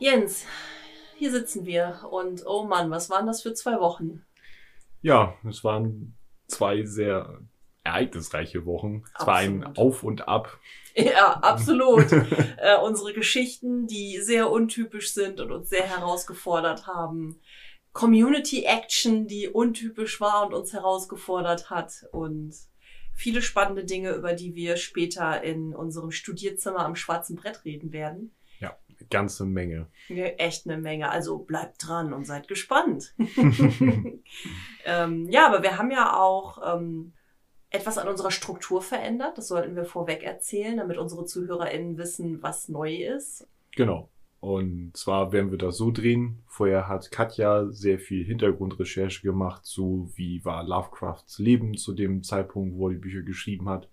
Jens, hier sitzen wir und oh Mann, was waren das für zwei Wochen? Ja, es waren zwei sehr ereignisreiche Wochen. Es war ein Absolut. Auf und Ab. Ja, absolut. äh, unsere Geschichten, die sehr untypisch sind und uns sehr herausgefordert haben. Community Action, die untypisch war und uns herausgefordert hat. Und viele spannende Dinge, über die wir später in unserem Studierzimmer am schwarzen Brett reden werden. Ganze Menge. Ja, echt eine Menge. Also bleibt dran und seid gespannt. ähm, ja, aber wir haben ja auch ähm, etwas an unserer Struktur verändert. Das sollten wir vorweg erzählen, damit unsere ZuhörerInnen wissen, was neu ist. Genau. Und zwar werden wir das so drehen. Vorher hat Katja sehr viel Hintergrundrecherche gemacht, zu wie war Lovecrafts Leben zu dem Zeitpunkt, wo er die Bücher geschrieben hat.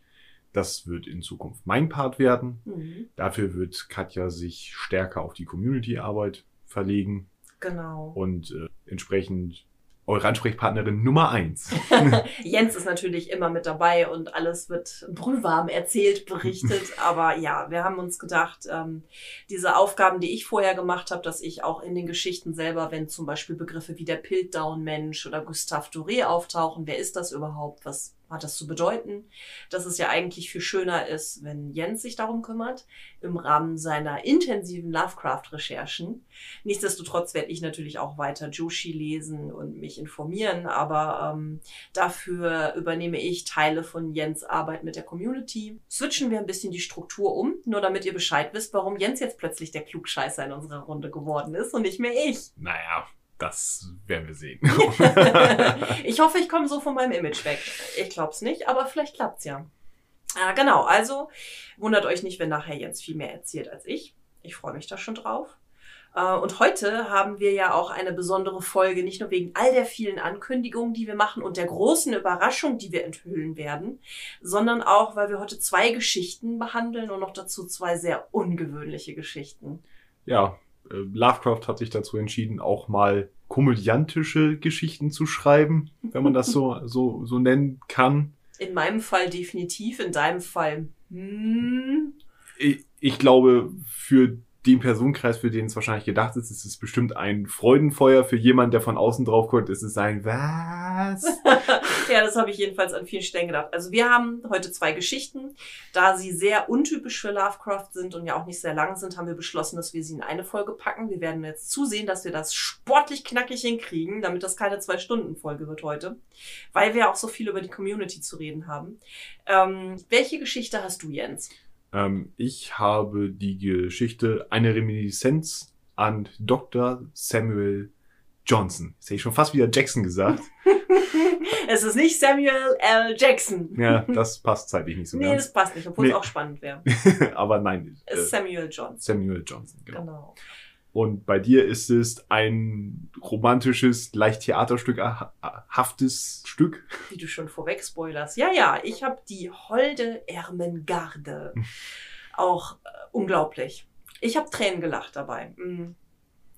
Das wird in Zukunft mein Part werden. Mhm. Dafür wird Katja sich stärker auf die Community-Arbeit verlegen Genau. und äh, entsprechend eure Ansprechpartnerin Nummer eins. Jens ist natürlich immer mit dabei und alles wird brühwarm erzählt, berichtet. Aber ja, wir haben uns gedacht, ähm, diese Aufgaben, die ich vorher gemacht habe, dass ich auch in den Geschichten selber, wenn zum Beispiel Begriffe wie der Piltdown-Mensch oder Gustave Doré auftauchen, wer ist das überhaupt? Was hat das zu bedeuten? Dass es ja eigentlich viel schöner ist, wenn Jens sich darum kümmert, im Rahmen seiner intensiven Lovecraft-Recherchen. Nichtsdestotrotz werde ich natürlich auch weiter Joshi lesen und mich informieren, aber ähm, dafür übernehme ich Teile von Jens Arbeit mit der Community. Switchen wir ein bisschen die Struktur um, nur damit ihr Bescheid wisst, warum Jens jetzt plötzlich der Klugscheißer in unserer Runde geworden ist und nicht mehr ich. naja, das werden wir sehen. ich hoffe, ich komme so von meinem Image weg. Ich glaube es nicht, aber vielleicht klappt's ja. Äh, genau, also wundert euch nicht, wenn nachher Jens viel mehr erzählt als ich. Ich freue mich da schon drauf. Äh, Und heute haben wir ja auch eine besondere Folge, nicht nur wegen all der vielen Ankündigungen, die wir machen und der großen Überraschung, die wir enthüllen werden, sondern auch, weil wir heute zwei Geschichten behandeln und noch dazu zwei sehr ungewöhnliche Geschichten. ja, Lovecraft hat sich dazu entschieden, auch mal komödiantische Geschichten zu schreiben, wenn man das so, so, so nennen kann. In meinem Fall definitiv, in deinem Fall. Hm, Ich, ich glaube, für den Personenkreis, für den es wahrscheinlich gedacht ist, ist es bestimmt ein Freudenfeuer. Für jemanden, der von außen drauf guckt, ist es ein Was? Ja, das habe ich jedenfalls an vielen Stellen gedacht. Also wir haben heute zwei Geschichten. Da sie sehr untypisch für Lovecraft sind und ja auch nicht sehr lang sind, haben wir beschlossen, dass wir sie in eine Folge packen. Wir werden jetzt zusehen, dass wir das sportlich knackig hinkriegen, damit das keine Zwei-Stunden-Folge wird heute. Weil wir auch so viel über die Community zu reden haben. Ähm, welche Geschichte hast du, Jens? Ähm, ich habe die Geschichte eine Reminiszenz an Dr. Samuel Johnson. Jetzt hätte ich schon fast wieder Jackson gesagt. Es ist nicht Samuel L. Jackson. Ja, das passt zeitlich nicht so nee, ganz. das passt nicht, obwohl Nee. es auch spannend wäre. Aber nein, Es äh, ist Samuel Johnson. Samuel Johnson, genau. Genau. Und bei dir ist es ein romantisches, leicht theaterstückhaftes Stück. Wie du schon vorweg spoilerst. Ja, ja, ich habe die Holde Ermengarde. Auch äh, unglaublich. Ich habe Tränen gelacht dabei. Mm.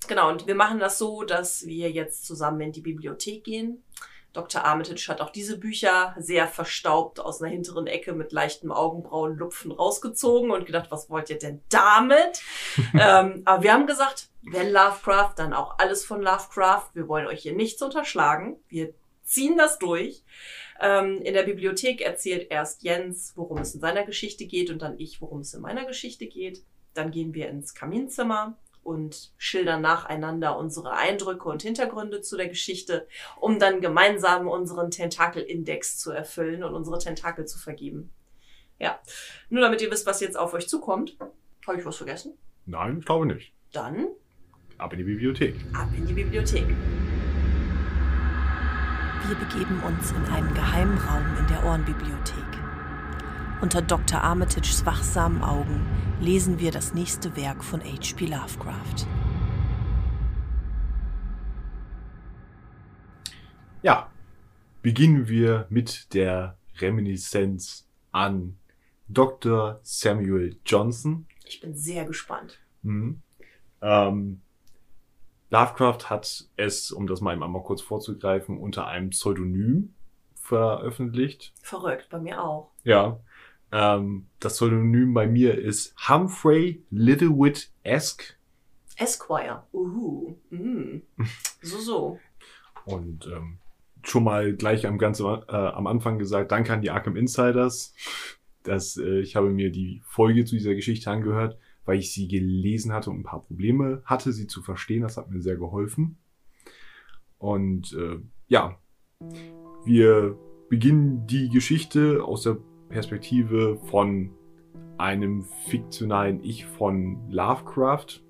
Genau, und wir machen das so, dass wir jetzt zusammen in die Bibliothek gehen. Dr. Armitage hat auch diese Bücher sehr verstaubt aus einer hinteren Ecke mit leichtem Augenbrauenlupfen rausgezogen und gedacht, was wollt ihr denn damit? ähm, aber wir haben gesagt, wenn Lovecraft, dann auch alles von Lovecraft. Wir wollen euch hier nichts unterschlagen. Wir ziehen das durch. Ähm, in der Bibliothek erzählt erst Jens, worum es in seiner Geschichte geht und dann ich, worum es in meiner Geschichte geht. Dann gehen wir ins Kaminzimmer und schildern nacheinander unsere Eindrücke und Hintergründe zu der Geschichte, um dann gemeinsam unseren Tentakel-Index zu erfüllen und unsere Tentakel zu vergeben. Ja, nur damit ihr wisst, was jetzt auf euch zukommt. Habe ich was vergessen? Nein, ich glaube nicht. Dann Ab in die Bibliothek. ab in die Bibliothek. Wir begeben uns in einen geheimen Raum in der Ohrenbibliothek. Unter Dr. Armitages wachsamen Augen lesen wir das nächste Werk von H.P. Lovecraft. Ja, beginnen wir mit der Reminiszenz an Dr. Samuel Johnson. Ich bin sehr gespannt. Mhm. Ähm, Lovecraft hat es, um das mal einmal kurz vorzugreifen, unter einem Pseudonym veröffentlicht. Verrückt, bei mir auch. Ja. Ähm, das Pseudonym bei mir ist Humphrey Littlewood Esk. Esquire. Uhu. Mm. So, so. Und ähm, schon mal gleich am, ganz, äh, am Anfang gesagt, danke an die Arkham Insiders. dass äh, ich habe mir die Folge zu dieser Geschichte angehört, weil ich sie gelesen hatte und ein paar Probleme hatte, sie zu verstehen. Das hat mir sehr geholfen. Und äh, ja, wir beginnen die Geschichte aus der Perspektive von einem fiktionalen Ich von Lovecraft,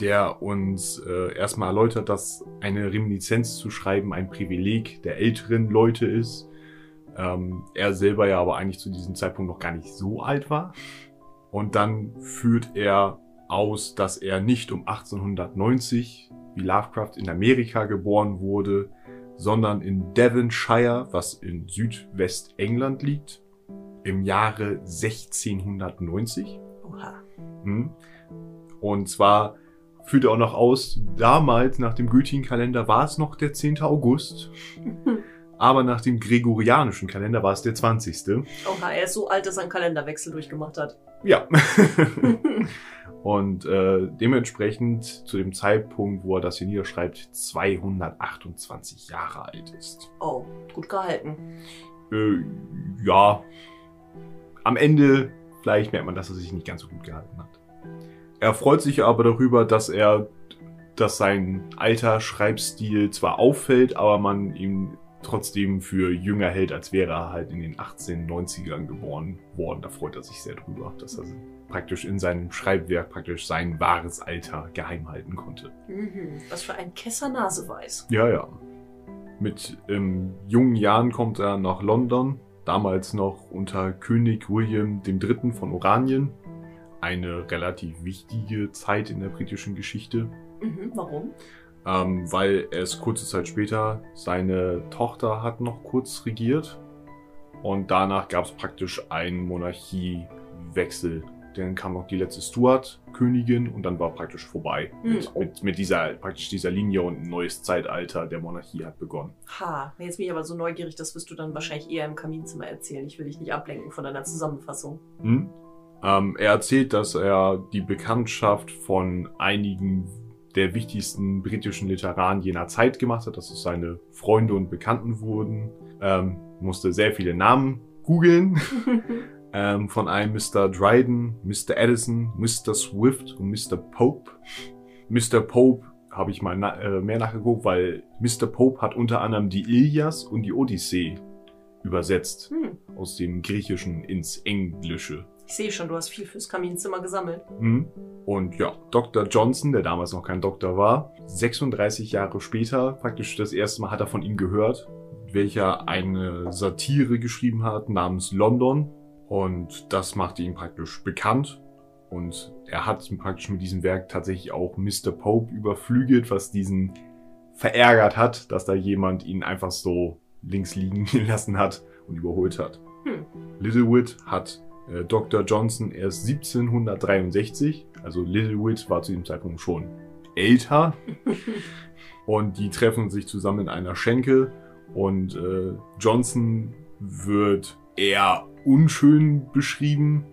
der uns äh, erstmal erläutert, dass eine Reminiszenz zu schreiben ein Privileg der älteren Leute ist. Ähm, er selber ja aber eigentlich zu diesem Zeitpunkt noch gar nicht so alt war. Und dann führt er aus, dass er nicht um 1890 wie Lovecraft in Amerika geboren wurde, sondern in Devonshire, was in Südwestengland liegt, im Jahre 1690. Oha. Mhm. Und zwar führt er auch noch aus, damals nach dem gültigen Kalender war es noch der 10. August, aber nach dem gregorianischen Kalender war es der 20. Oha, er ist so alt, dass er einen Kalenderwechsel durchgemacht hat. Ja. Und äh, dementsprechend zu dem Zeitpunkt, wo er das hier niederschreibt, 228 Jahre alt ist. oh, gut gehalten. Äh, ja. Am Ende vielleicht merkt man, dass er sich nicht ganz so gut gehalten hat. Er freut sich aber darüber, dass er, dass sein alter Schreibstil zwar auffällt, aber man ihn trotzdem für jünger hält, als wäre er halt in den 1890ern geboren worden. Da freut er sich sehr drüber, dass er praktisch in seinem Schreibwerk praktisch sein wahres Alter geheim halten konnte. Mhm. Was für ein Kesser Naseweiß. Ja, ja. Mit ähm, jungen Jahren kommt er nach London, damals noch unter König William III. von Oranien. Eine relativ wichtige Zeit in der britischen Geschichte, Mhm. Warum? Ähm, weil es kurze Zeit später seine Tochter hat noch kurz regiert und danach gab es praktisch einen Monarchiewechsel. Dann kam noch die letzte Stuart-Königin und dann war praktisch vorbei. Hm, Mit, mit, dieser, praktisch dieser Linie und ein neues Zeitalter der Monarchie hat begonnen. Ha, jetzt bin ich aber so neugierig, das wirst du dann wahrscheinlich eher im Kaminzimmer erzählen. Ich will dich nicht ablenken von deiner Zusammenfassung. Hm? Ähm, er erzählt, dass er die Bekanntschaft von einigen der wichtigsten britischen Literaten jener Zeit gemacht hat, dass es seine Freunde und Bekannten wurden. Ähm, musste sehr viele Namen googeln. ähm, von einem Mr. Dryden, Mr. Addison, Mr. Swift und Mr. Pope. Mr. Pope habe ich mal na äh, mehr nachgeguckt, weil Mr. Pope hat unter anderem die Ilias und die Odyssee übersetzt Hm. aus dem Griechischen ins Englische. Ich sehe schon, du hast viel fürs Kaminzimmer gesammelt. Mhm. Und ja, Dr. Johnson, der damals noch kein Doktor war, 36 Jahre später, praktisch das erste Mal hat er von ihm gehört, welcher eine Satire geschrieben hat namens London. Und das machte ihn praktisch bekannt. Und er hat praktisch mit diesem Werk tatsächlich auch Mr. Pope überflügelt, was diesen verärgert hat, dass da jemand ihn einfach so links liegen lassen hat und überholt hat. Hm. Littlewood hat äh, Dr. Johnson erst 1763, also Littlewood war zu dem Zeitpunkt schon älter und die treffen sich zusammen in einer Schenke und äh, Johnson wird eher unschön beschrieben.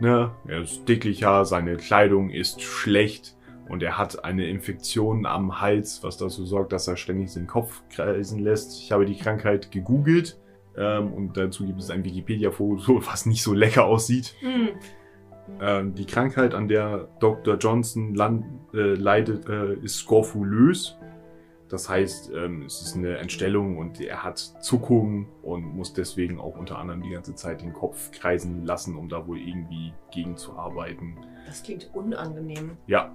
Ne? Er ist dicklicher, seine Kleidung ist schlecht und er hat eine Infektion am Hals, was dazu sorgt, dass er ständig den Kopf kreisen lässt. Ich habe die Krankheit gegoogelt ähm, und dazu gibt es ein Wikipedia-Foto, was nicht so lecker aussieht. Hm. Ähm, die Krankheit, an der Dr. Johnson land, äh, leidet, äh, ist skorfulös. Das heißt, ähm, es ist eine Entstellung und er hat Zuckungen und muss deswegen auch unter anderem die ganze Zeit den Kopf kreisen lassen, um da wohl irgendwie gegenzuarbeiten. Das klingt unangenehm. Ja,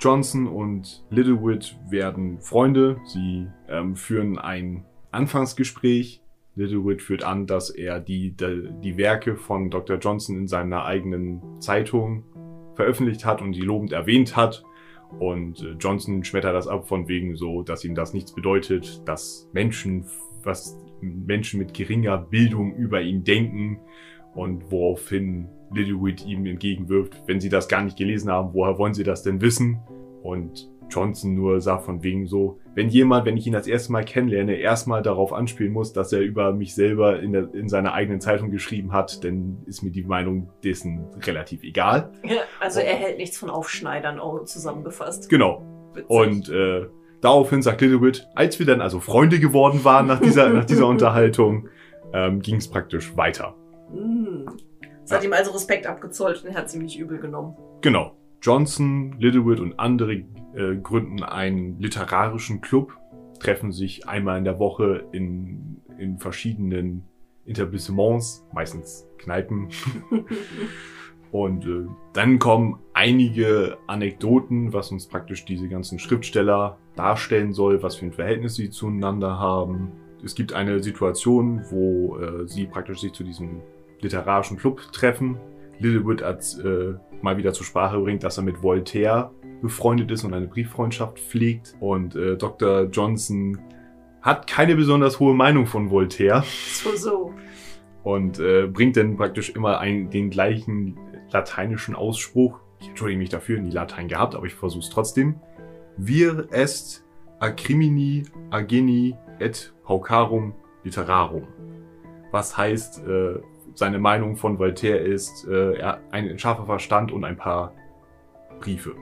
Johnson und Littlewood werden Freunde. Sie ähm, führen ein Anfangsgespräch. Littlewood führt an, dass er die, die, die Werke von Dr. Johnson in seiner eigenen Zeitung veröffentlicht hat und sie lobend erwähnt hat. Und äh, Johnson schmettert das ab von wegen so, dass ihm das nichts bedeutet, dass Menschen, was Menschen mit geringer Bildung über ihn denken und woraufhin Littlewood ihm entgegenwirft, wenn sie das gar nicht gelesen haben, woher wollen sie das denn wissen? Und Johnson nur sagt von wegen so, wenn jemand, wenn ich ihn das erste Mal kennenlerne, erstmal darauf anspielen muss, dass er über mich selber in, der, in seiner eigenen Zeitung geschrieben hat, dann ist mir die Meinung dessen relativ egal. Ja, also er hält nichts von Aufschneidern zusammengefasst. Genau. Witzig. Und äh, daraufhin sagt Littlewood, als wir dann also Freunde geworden waren nach dieser, nach dieser Unterhaltung, ähm, ging es praktisch weiter. Mm. Es hat ihm also Respekt abgezollt und er hat ziemlich übel genommen. Genau. Johnson, Littlewood und andere äh, gründen einen literarischen Club, treffen sich einmal in der Woche in, in verschiedenen Etablissements, meistens Kneipen. und äh, dann kommen einige Anekdoten, was uns praktisch diese ganzen Schriftsteller darstellen soll, was für ein Verhältnis sie zueinander haben. Es gibt eine Situation, wo äh, sie praktisch sich zu diesem literarischen Club treffen. Littlewood als äh, mal wieder zur Sprache bringt, dass er mit Voltaire befreundet ist und eine Brieffreundschaft pflegt. Und äh, Dr. Johnson hat keine besonders hohe Meinung von Voltaire. So, so. Und äh, bringt dann praktisch immer ein, den gleichen lateinischen Ausspruch. Ich entschuldige mich dafür, nie Latein gehabt, aber ich versuche es trotzdem. Vir est acrimini ageni et paucarum literarum. Was heißt, äh, seine Meinung von Voltaire ist, äh, er ein scharfer Verstand und ein paar Briefe.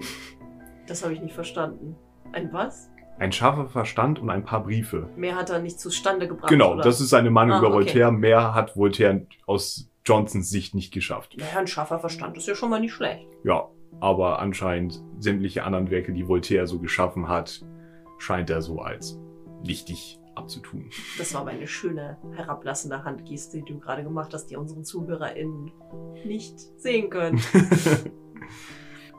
Das habe ich nicht verstanden. Ein was? Ein scharfer Verstand und ein paar Briefe. Mehr hat er nicht zustande gebracht. Genau, oder? das ist seine Meinung Ah, über okay. Voltaire. Mehr hat Voltaire aus Johnsons Sicht nicht geschafft. Naja, ein scharfer Verstand ist ja schon mal nicht schlecht. Ja, aber anscheinend sämtliche anderen Werke, die Voltaire so geschaffen hat, scheint er so als wichtig abzutun. Das war meine schöne herablassende Handgeste, die du gerade gemacht hast, die unseren ZuhörerInnen nicht sehen können.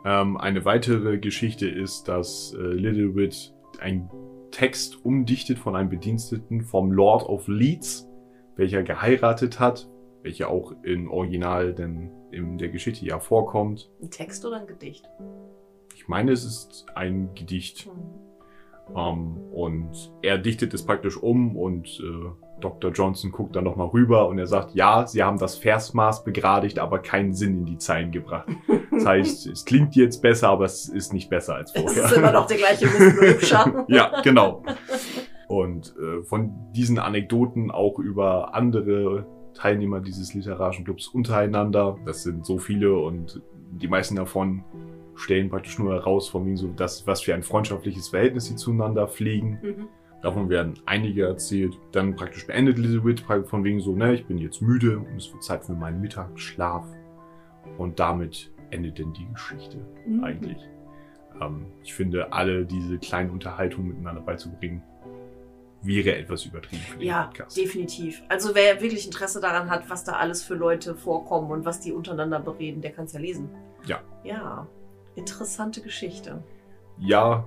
ähm, eine weitere Geschichte ist, dass äh, Littlewood einen Text umdichtet von einem Bediensteten vom Lord of Leeds, welcher geheiratet hat, welcher auch im Original denn in der Geschichte ja vorkommt. Ein Text oder ein Gedicht? Ich meine, es ist ein Gedicht. Hm. Ähm, und er dichtet es praktisch um und äh, Dr. Johnson guckt dann nochmal rüber und er sagt, ja, sie haben das Versmaß begradigt, aber keinen Sinn in die Zeilen gebracht. Das heißt, es klingt jetzt besser, aber es ist nicht besser als Es vorher. ist immer noch der gleiche Mist, ja, genau. Und äh, von diesen Anekdoten auch über andere Teilnehmer dieses literarischen Clubs untereinander, das sind so viele und die meisten davon stellen praktisch nur heraus, von wegen so das, was für ein freundschaftliches Verhältnis sie zueinander pflegen. Mhm. Davon werden einige erzählt. Dann praktisch beendet Elizabeth von wegen so, ne, ich bin jetzt müde und es wird Zeit für meinen Mittagsschlaf. Und damit endet denn die Geschichte Mhm. eigentlich. Ähm, ich finde, alle diese kleinen Unterhaltungen miteinander beizubringen, wäre etwas übertrieben für den Ja, Podcast. definitiv. Also wer wirklich Interesse daran hat, was da alles für Leute vorkommen und was die untereinander bereden, der kann es ja lesen. Ja. Ja, interessante Geschichte. Ja,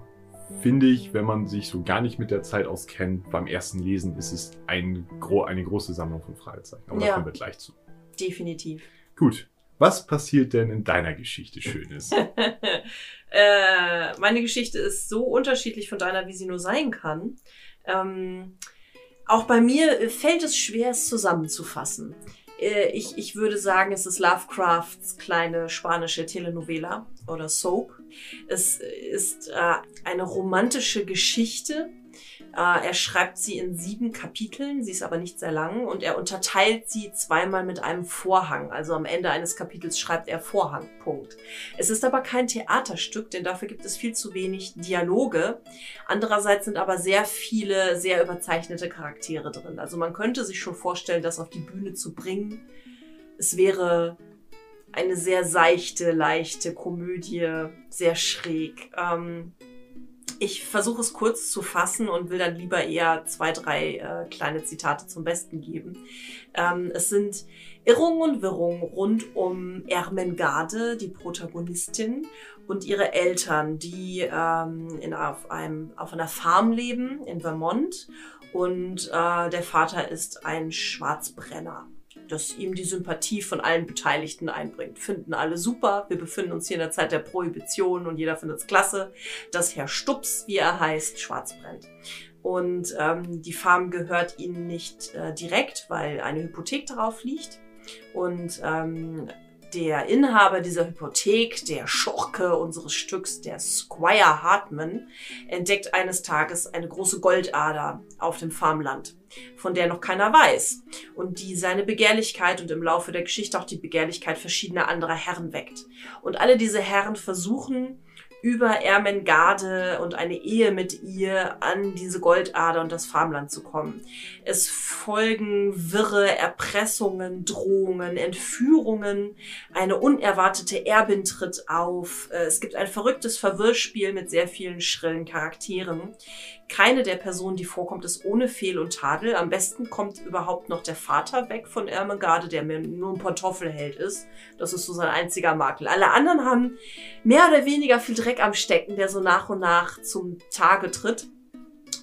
finde ich, wenn man sich so gar nicht mit der Zeit auskennt, beim ersten Lesen ist es ein, eine große Sammlung von Fragezeichen. Aber da Ja. kommen wir gleich zu. Definitiv. Gut. Was passiert denn in deiner Geschichte Schönes? äh, meine Geschichte ist so unterschiedlich von deiner, wie sie nur sein kann. Ähm, auch bei mir fällt es schwer, es zusammenzufassen. Äh, ich, ich würde sagen, es ist Lovecrafts kleine spanische Telenovela oder Soap. Es ist äh, eine romantische Geschichte. Äh, er schreibt sie in sieben Kapiteln, sie ist aber nicht sehr lang und er unterteilt sie zweimal mit einem Vorhang. Also am Ende eines Kapitels schreibt er Vorhang, Punkt. Es ist aber kein Theaterstück, denn dafür gibt es viel zu wenig Dialoge. Andererseits sind aber sehr viele sehr überzeichnete Charaktere drin. Also man könnte sich schon vorstellen, das auf die Bühne zu bringen. Es wäre eine sehr seichte, leichte Komödie, sehr schräg. Ähm, ich versuche es kurz zu fassen und will dann lieber eher zwei, drei äh, kleine Zitate zum Besten geben. Ähm, es sind Irrungen und Wirrungen rund um Ermengarde, die Protagonistin, und ihre Eltern, die ähm, in, auf, einem, auf einer Farm leben in Vermont. Und äh, der Vater ist ein Schwarzbrenner das ihm die Sympathie von allen Beteiligten einbringt. Finden alle super. Wir befinden uns hier in der Zeit der Prohibition und jeder findet es klasse, dass Herr Stups, wie er heißt, schwarz brennt. Und ähm, die Farm gehört ihnen nicht äh, direkt, weil eine Hypothek darauf liegt. Und ähm, der Inhaber dieser Hypothek, der Schurke unseres Stücks, der Squire Hartman, entdeckt eines Tages eine große Goldader auf dem Farmland, von der noch keiner weiß und die seine Begehrlichkeit und im Laufe der Geschichte auch die Begehrlichkeit verschiedener anderer Herren weckt. Und alle diese Herren versuchen, über Ermengarde und eine Ehe mit ihr an diese Goldader und das Farmland zu kommen. Es folgen wirre Erpressungen, Drohungen, Entführungen, eine unerwartete Erbin tritt auf. Äh, es gibt ein verrücktes Verwirrspiel mit sehr vielen schrillen Charakteren. Keine der Personen, die vorkommt, ist ohne Fehl und Tadel. Am besten kommt überhaupt noch der Vater weg von Ermengarde, der mir nur ein Pantoffelheld ist. Das ist so sein einziger Makel. Alle anderen haben mehr oder weniger viel Dreck am Stecken, der so nach und nach zum Tage tritt.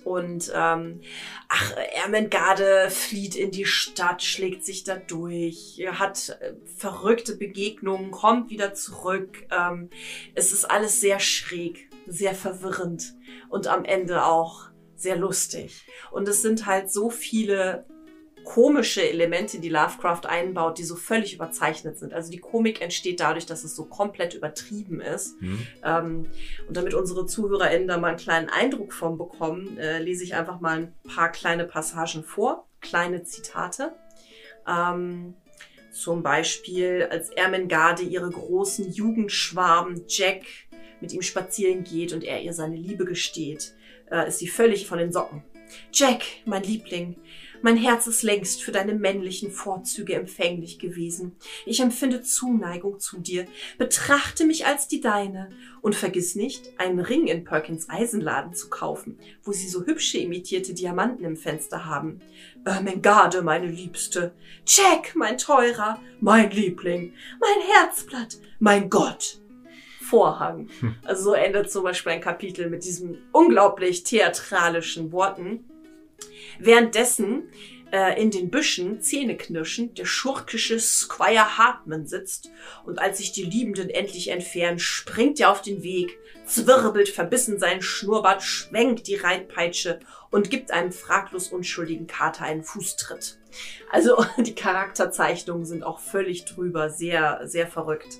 Und ähm, ach, Ermengarde flieht in die Stadt, schlägt sich da durch, hat äh, verrückte Begegnungen, kommt wieder zurück. Ähm, es ist alles sehr schräg, sehr verwirrend und am Ende auch sehr lustig. Und es sind halt so viele komische Elemente, die Lovecraft einbaut, die so völlig überzeichnet sind. Also die Komik entsteht dadurch, dass es so komplett übertrieben ist. Mhm. Ähm, und damit unsere ZuhörerInnen da mal einen kleinen Eindruck von bekommen, äh, lese ich einfach mal ein paar kleine Passagen vor, kleine Zitate. Ähm, zum Beispiel, als Ermengarde ihre großen Jugendschwarm Jack mit ihm spazieren geht und er ihr seine Liebe gesteht, äh, ist sie völlig von den Socken. Jack, mein Liebling, mein Herz ist längst für deine männlichen Vorzüge empfänglich gewesen. Ich empfinde Zuneigung zu dir. Betrachte mich als die deine. Und vergiss nicht, einen Ring in Perkins Eisenladen zu kaufen, wo sie so hübsche imitierte Diamanten im Fenster haben. Ermengarde, meine Liebste. Jack, mein Teurer, mein Liebling, mein Herzblatt, mein Gott. Vorhang. Hm. Also so endet zum Beispiel ein Kapitel mit diesen unglaublich theatralischen Worten. Währenddessen äh, in den Büschen, zähneknirschend, der schurkische Squire Hartman sitzt und als sich die Liebenden endlich entfernen, springt er auf den Weg, zwirbelt verbissen seinen Schnurrbart, schwenkt die Reitpeitsche und gibt einem fraglos unschuldigen Kater einen Fußtritt. Also die Charakterzeichnungen sind auch völlig drüber, sehr, sehr verrückt.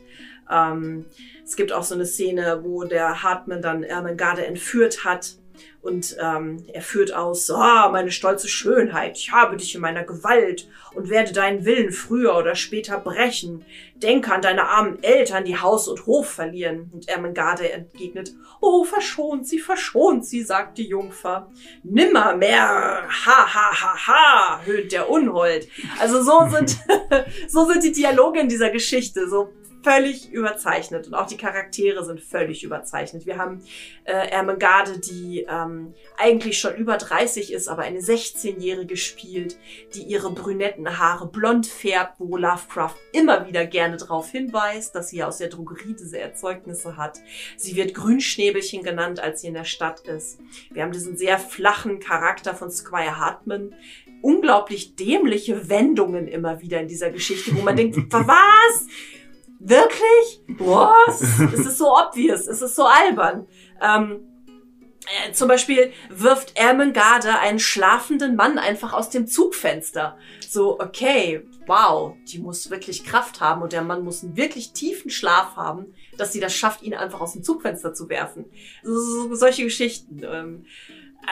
Ähm, es gibt auch so eine Szene, wo der Hartman dann Ermengarde entführt hat und ähm, er führt aus, oh, meine stolze Schönheit, ich habe dich in meiner Gewalt und werde deinen Willen früher oder später brechen. Denke an deine armen Eltern, die Haus und Hof verlieren. Und Ermengarde entgegnet, oh, verschont sie, verschont sie, sagt die Jungfer. Nimmer mehr, ha, ha, ha, ha, höhnt der Unhold. Also so sind, so sind die Dialoge in dieser Geschichte, so völlig überzeichnet und auch die Charaktere sind völlig überzeichnet. Wir haben äh, Ermengarde, die ähm, eigentlich schon über 30 ist, aber eine 16-Jährige spielt, die ihre brünetten Haare blond färbt, wo Lovecraft immer wieder gerne darauf hinweist, dass sie aus der Drogerie diese Erzeugnisse hat. Sie wird Grünschnäbelchen genannt, als sie in der Stadt ist. Wir haben diesen sehr flachen Charakter von Squire Hartman, unglaublich dämliche Wendungen immer wieder in dieser Geschichte, wo man denkt, was? Wirklich? Was? es ist so obvious, es ist so albern. Ähm, äh, zum Beispiel wirft Ermengarde einen schlafenden Mann einfach aus dem Zugfenster. So, okay, wow, die muss wirklich Kraft haben und der Mann muss einen wirklich tiefen Schlaf haben, dass sie das schafft, ihn einfach aus dem Zugfenster zu werfen. So, so, solche Geschichten. Ähm,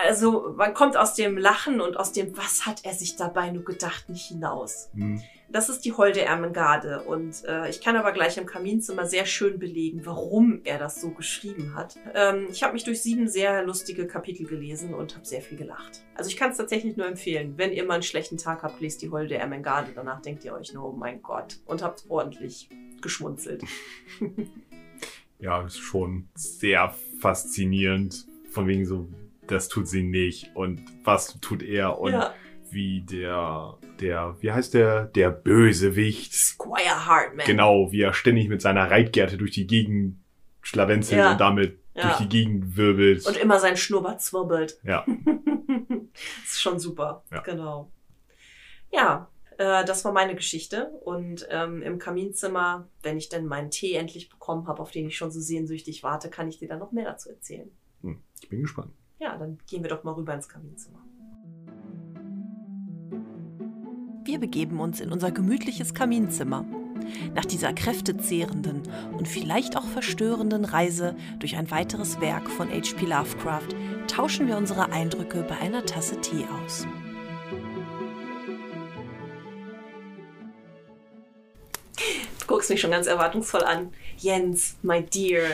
also man kommt aus dem Lachen und aus dem, was hat er sich dabei nur gedacht, nicht hinaus. Mhm. Das ist die Holde Ermengarde und äh, ich kann aber gleich im Kaminzimmer sehr schön belegen, warum er das so geschrieben hat. Ähm, ich habe mich durch sieben sehr lustige Kapitel gelesen und habe sehr viel gelacht. Also ich kann es tatsächlich nur empfehlen. Wenn ihr mal einen schlechten Tag habt, lest die Holde Ermengarde. Danach denkt ihr euch nur, oh mein Gott, und habt ordentlich geschmunzelt. ja, ist schon sehr faszinierend. Von wegen so, das tut sie nicht und was tut er und ja wie der, der, wie heißt der, der Bösewicht. Squire Hartman. Genau, wie er ständig mit seiner Reitgerte durch die Gegend schlawenzelt Ja. und damit Ja. durch die Gegend wirbelt. Und immer sein Schnurrbart zwirbelt. ja, das ist schon super. Ja. Genau. Ja, äh, das war meine Geschichte. Und ähm, im Kaminzimmer, wenn ich denn meinen Tee endlich bekommen habe, auf den ich schon so sehnsüchtig warte, kann ich dir dann noch mehr dazu erzählen. hm, ich bin gespannt. Ja, dann gehen wir doch mal rüber ins Kaminzimmer. Wir begeben uns in unser gemütliches Kaminzimmer. Nach dieser kräftezehrenden und vielleicht auch verstörenden Reise durch ein weiteres Werk von H.P. Lovecraft tauschen wir unsere Eindrücke bei einer Tasse Tee aus. Du guckst mich schon ganz erwartungsvoll an. Jens, my dear,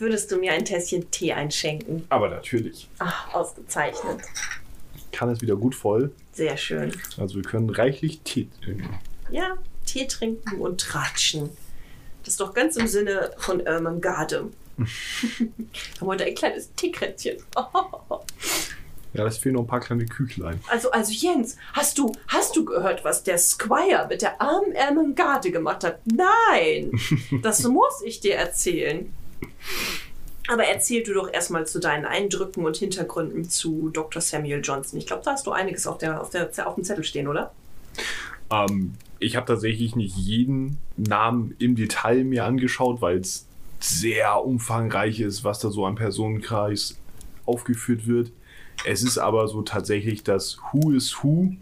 würdest du mir ein Tässchen Tee einschenken? Aber natürlich. Ach, ausgezeichnet. Kann es wieder gut voll. Sehr schön. Also wir können reichlich Tee trinken. Ja, Tee trinken und tratschen. Das ist doch ganz im Sinne von Ermengarde. Haben heute ein kleines Teekränzchen. Ja, das fehlen noch ein paar kleine Küchlein. Also, also Jens, hast du, hast du gehört, was der Squire mit der armen Ermengarde gemacht hat? Nein, das muss ich dir erzählen. Aber erzähl du doch erstmal zu deinen Eindrücken und Hintergründen zu Dr. Samuel Johnson. Ich glaube, da hast du einiges auf, der, auf, der, auf dem Zettel stehen, oder? Ähm, ich habe tatsächlich nicht jeden Namen im Detail mir angeschaut, weil es sehr umfangreich ist, was da so am Personenkreis aufgeführt wird. Es ist aber so tatsächlich das Who is Who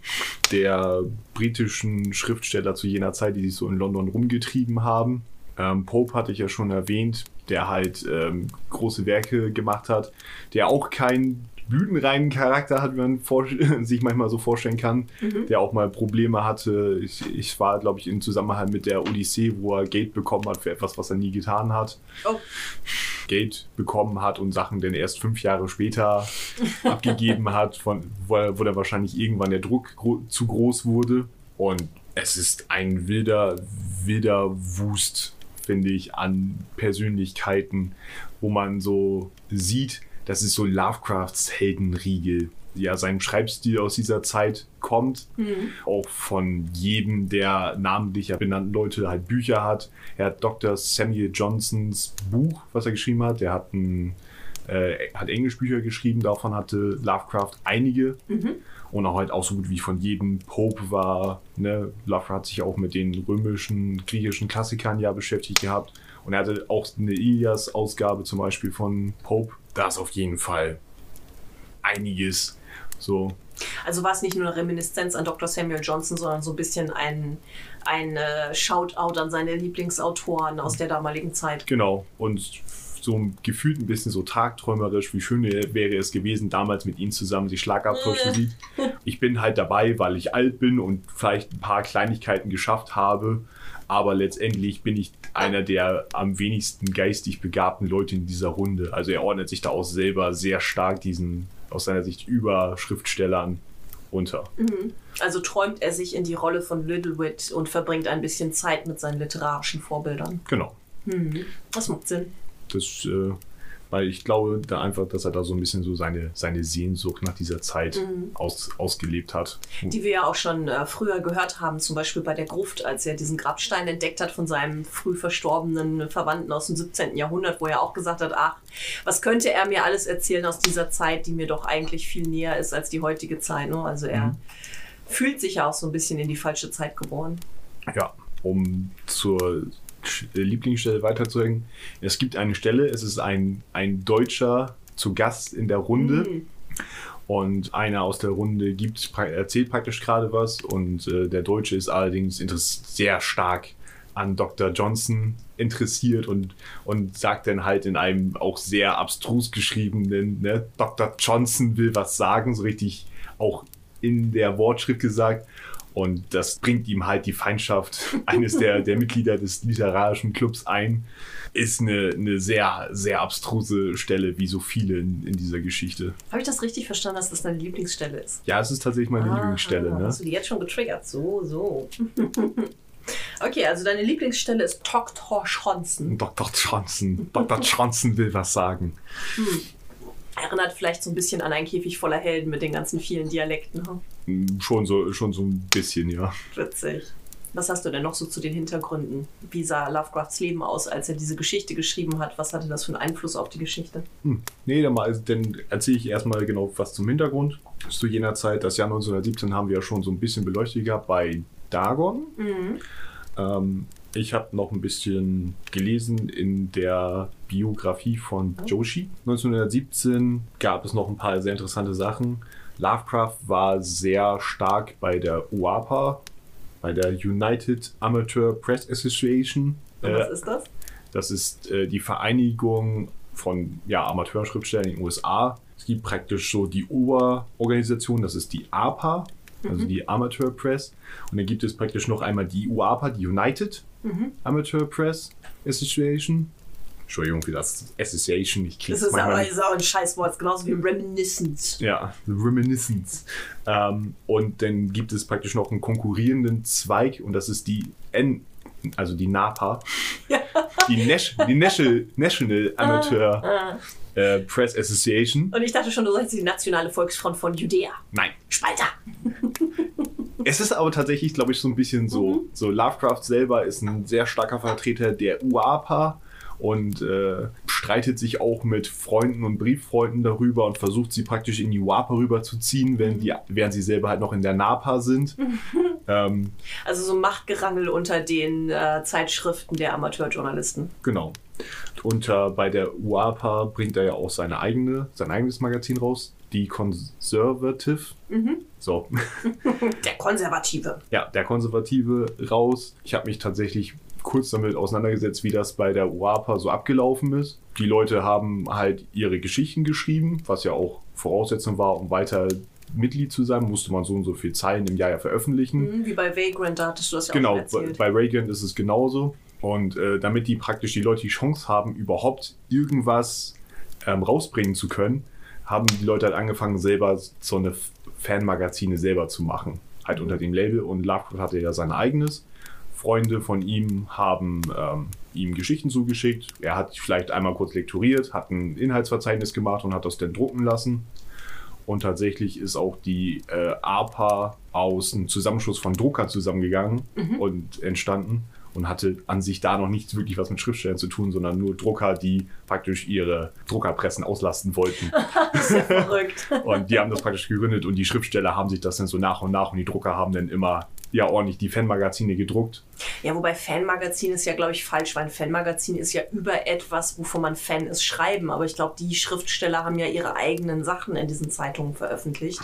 der britischen Schriftsteller zu jener Zeit, die sich so in London rumgetrieben haben. Ähm, Pope hatte ich ja schon erwähnt, der halt ähm, große Werke gemacht hat, der auch keinen blütenreinen Charakter hat, wie man sich manchmal so vorstellen kann, der auch mal Probleme hatte. Ich, ich war, glaube ich, im Zusammenhang mit der Odyssee, wo er Geld bekommen hat für etwas, was er nie getan hat. Oh. Geld bekommen hat und Sachen denn erst fünf Jahre später abgegeben hat, von, wo, wo dann wahrscheinlich irgendwann der Druck gro zu groß wurde. Und es ist ein wilder, wilder Wust, finde ich, an Persönlichkeiten, wo man so sieht, das ist so Lovecrafts Heldenriegel. Ja, sein Schreibstil aus dieser Zeit kommt. Auch von jedem der namentlich benannten Leute halt Bücher hat. Er hat Dr. Samuel Johnsons Buch, was er geschrieben hat. Der hat, ein, äh, hat Englischbücher geschrieben, davon hatte Lovecraft einige. Und auch halt auch so gut wie von jedem Pope war. Ne? Lovecraft hat sich auch mit den römischen, griechischen Klassikern ja beschäftigt gehabt. Und er hatte auch eine Ilias-Ausgabe zum Beispiel von Pope. Da ist auf jeden Fall einiges. So, Also war es nicht nur eine Reminiszenz an Dr. Samuel Johnson, sondern so ein bisschen ein, ein äh, Shoutout an seine Lieblingsautoren aus der damaligen Zeit. Genau. Und so gefühlt ein bisschen so tagträumerisch, wie schön wäre es gewesen, damals mit ihnen zusammen die Schlagabtauschmusik. Ich bin halt dabei, weil ich alt bin und vielleicht ein paar Kleinigkeiten geschafft habe. Aber letztendlich bin ich einer der am wenigsten geistig begabten Leute in dieser Runde. Also er ordnet sich da auch selber sehr stark diesen, aus seiner Sicht, über Schriftstellern unter. Also träumt er sich in die Rolle von Littlewit und verbringt ein bisschen Zeit mit seinen literarischen Vorbildern. Genau. Mhm. Das macht Sinn. Das, äh, weil ich glaube da einfach, dass er da so ein bisschen so seine, seine Sehnsucht nach dieser Zeit aus, ausgelebt hat. Die wir ja auch schon äh, früher gehört haben, zum Beispiel bei der Gruft, als er diesen Grabstein entdeckt hat von seinem früh verstorbenen Verwandten aus dem 17. Jahrhundert, wo er auch gesagt hat, ach, was könnte er mir alles erzählen aus dieser Zeit, die mir doch eigentlich viel näher ist als die heutige Zeit. Ne? Also er fühlt sich ja auch so ein bisschen in die falsche Zeit geboren. Ja, um zur Lieblingsstelle weiterzuhängen. Es gibt eine Stelle, es ist ein, ein Deutscher zu Gast in der Runde. Mhm. Und einer aus der Runde gibt, erzählt praktisch gerade was und äh, der Deutsche ist allerdings sehr stark an Dr. Johnson interessiert und, und sagt dann halt in einem auch sehr abstrus geschriebenen, ne, Dr. Johnson will was sagen, so richtig auch in der Wortschrift gesagt. Und das bringt ihm halt die Feindschaft eines der, der Mitglieder des literarischen Clubs ein. Ist eine, eine sehr, sehr abstruse Stelle, wie so viele in, in dieser Geschichte. Habe ich das richtig verstanden, dass das deine Lieblingsstelle ist? Ja, es ist tatsächlich meine Aha, Lieblingsstelle. Ne? Hast du die jetzt schon getriggert? So, so. okay, also deine Lieblingsstelle ist Dr. Johnson. Dr. Johnson. Dr. Johnson will was sagen. Erinnert vielleicht so ein bisschen an einen Käfig voller Helden mit den ganzen vielen Dialekten. hm? Schon so, schon so ein bisschen, ja. Witzig. Was hast du denn noch so zu den Hintergründen? Wie sah Lovecrafts Leben aus, als er diese Geschichte geschrieben hat? Was hatte das für einen Einfluss auf die Geschichte? Hm. Nee, dann, mal, dann erzähle ich erstmal genau was zum Hintergrund. Zu jener Zeit, das Jahr 1917, haben wir ja schon so ein bisschen beleuchtet gehabt bei Dagon. Mhm. Ähm, ich habe noch ein bisschen gelesen in der Biografie von Joshi. 1917 gab es noch ein paar sehr interessante Sachen. Lovecraft war sehr stark bei der UAPA, bei der United Amateur Press Association. Und was ist das? Das ist äh, die Vereinigung von ja, Amateurschriftstellern in den USA. Es gibt praktisch so die Oberorganisation, das ist die APA, also die Amateur Press. Und dann gibt es praktisch noch einmal die UAPA, die United Amateur Press Association. Entschuldigung für das Association, ich Das ist aber ist auch ein Scheißwort, genauso wie Reminiscence. ja, Reminiscence. Ähm, und dann gibt es praktisch noch einen konkurrierenden Zweig und das ist die N, also die NAPA, die, Nash, die National, National Amateur Ah. äh, Press Association. Und ich dachte schon, du sagst die Nationale Volksfront von Judäa. Nein. Spalter! Es ist aber tatsächlich, glaube ich, so ein bisschen so. So Lovecraft selber ist ein sehr starker Vertreter der UAPA und äh, streitet sich auch mit Freunden und Brieffreunden darüber und versucht sie praktisch in die UAPA rüberzuziehen, wenn die, während sie selber halt noch in der NAPA sind. ähm, Also so Machtgerangel unter den äh, Zeitschriften der Amateurjournalisten. genau. Und äh, bei der UAPA bringt er ja auch seine eigene, sein eigenes Magazin raus, die Conservative. So, Der Konservative. ja, der Konservative raus. Ich habe mich tatsächlich kurz damit auseinandergesetzt, wie das bei der UAPA so abgelaufen ist. Die Leute haben halt ihre Geschichten geschrieben, was ja auch Voraussetzung war, um weiter Mitglied zu sein, musste man so und so viel Zeilen im Jahr ja veröffentlichen. Mhm, Wie bei Vagrant, da hattest du das ja Genau, auch erzählt. bei Reagan ist es genauso. Und äh, damit die praktisch die Leute die Chance haben, überhaupt irgendwas ähm, rausbringen zu können, haben die Leute halt angefangen, selber so eine Fanmagazine selber zu machen. Halt unter dem Label. Und Lovecraft hatte ja sein eigenes. Freunde von ihm haben ähm, ihm Geschichten zugeschickt. Er hat vielleicht einmal kurz lektoriert, hat ein Inhaltsverzeichnis gemacht und hat das dann drucken lassen. Und tatsächlich ist auch die äh, APA aus einem Zusammenschluss von Druckern zusammengegangen und entstanden und hatte an sich da noch nichts wirklich was mit Schriftstellern zu tun, sondern nur Drucker, die praktisch ihre Druckerpressen auslasten wollten. Verrückt. Und die haben das praktisch gegründet und die Schriftsteller haben sich das dann so nach und nach und die Drucker haben dann immer ja ordentlich die Fanmagazine gedruckt. Ja, wobei Fanmagazin ist ja, glaube ich, falsch, weil ein Fanmagazin ist ja über etwas, wovon man Fan ist, schreiben. Aber ich glaube, die Schriftsteller haben ja ihre eigenen Sachen in diesen Zeitungen veröffentlicht.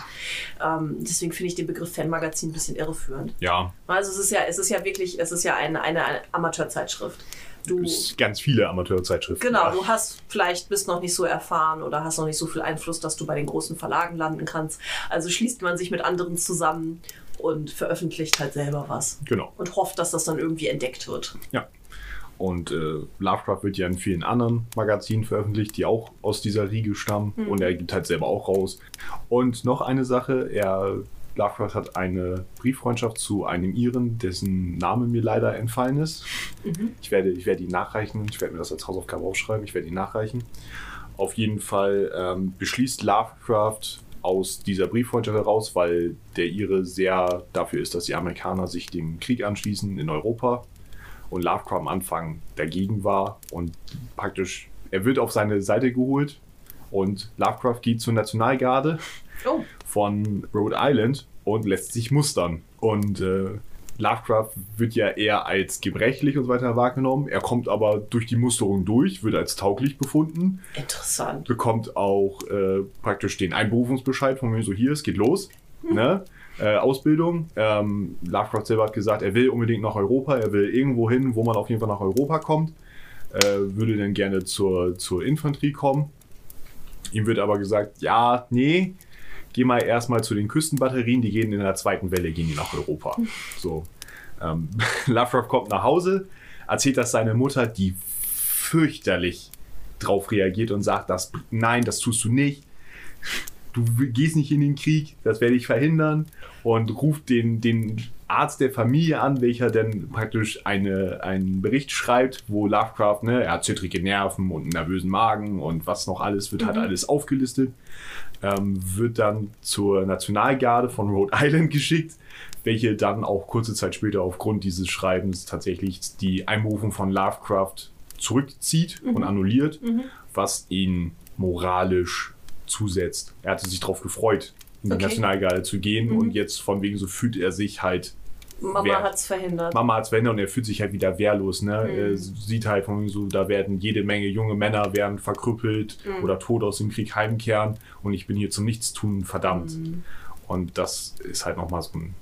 Ähm, deswegen finde ich den Begriff Fanmagazin ein bisschen irreführend. Ja, Also es ist ja, es ist ja wirklich, es ist ja eine, eine, eine Amateurzeitschrift. Du, ganz viele Amateurzeitschriften. genau, Ja. du hast vielleicht bist noch nicht so erfahren oder hast noch nicht so viel Einfluss, dass du bei den großen Verlagen landen kannst. Also schließt man sich mit anderen zusammen und veröffentlicht halt selber was. Genau. Und hofft, dass das dann irgendwie entdeckt wird. Ja. Und äh, Lovecraft wird ja in vielen anderen Magazinen veröffentlicht, die auch aus dieser Riege stammen. Und er gibt halt selber auch raus. Und noch eine Sache, er Lovecraft hat eine Brieffreundschaft zu einem Iren, dessen Name mir leider entfallen ist. Ich, werde, ich werde ihn nachreichen. Ich werde mir das als Hausaufgabe aufschreiben. Ich werde ihn nachreichen. Auf jeden Fall ähm, beschließt Lovecraft aus dieser Brieffreundschaft heraus, weil der Ire sehr dafür ist, dass die Amerikaner sich dem Krieg anschließen in Europa und Lovecraft am Anfang dagegen war und praktisch, er wird auf seine Seite geholt und Lovecraft geht zur Nationalgarde Oh, von Rhode Island und lässt sich mustern. Und äh, Lovecraft wird ja eher als gebrechlich und so weiter wahrgenommen. Er kommt aber durch die Musterung durch, wird als tauglich befunden, interessant. bekommt auch äh, praktisch den Einberufungsbescheid von mir so hier, es geht los. Ne? Äh, Ausbildung. Ähm, Lovecraft selber hat gesagt, er will unbedingt nach Europa, er will irgendwo hin, wo man auf jeden Fall nach Europa kommt. Äh, würde dann gerne zur, zur Infanterie kommen. Ihm wird aber gesagt, ja, nee, geh mal erstmal zu den Küstenbatterien, die gehen in der zweiten Welle, gehen die nach Europa. So. Ähm, Lovecraft kommt nach Hause, erzählt das seine Mutter, die fürchterlich drauf reagiert und sagt, das, nein, das tust du nicht. du gehst nicht in den Krieg, das werde ich verhindern und ruft den, den Arzt der Familie an, welcher dann praktisch eine, einen Bericht schreibt, wo Lovecraft, ne, er hat zittrige Nerven und einen nervösen Magen und was noch alles, wird halt alles aufgelistet, ähm, wird dann zur Nationalgarde von Rhode Island geschickt, welche dann auch kurze Zeit später aufgrund dieses Schreibens tatsächlich die Einberufung von Lovecraft zurückzieht und annulliert, was ihn moralisch zusetzt. Er hatte sich darauf gefreut, in die Okay. Nationalgarde zu gehen und jetzt von wegen so fühlt er sich halt Mama Wer- hat's verhindert. Mama als Wende und er fühlt sich halt wieder wehrlos. Ne? Er sieht halt von so, da werden jede Menge junge Männer werden verkrüppelt oder tot aus dem Krieg heimkehren und ich bin hier zum Nichtstun verdammt. Und das ist halt nochmal so ein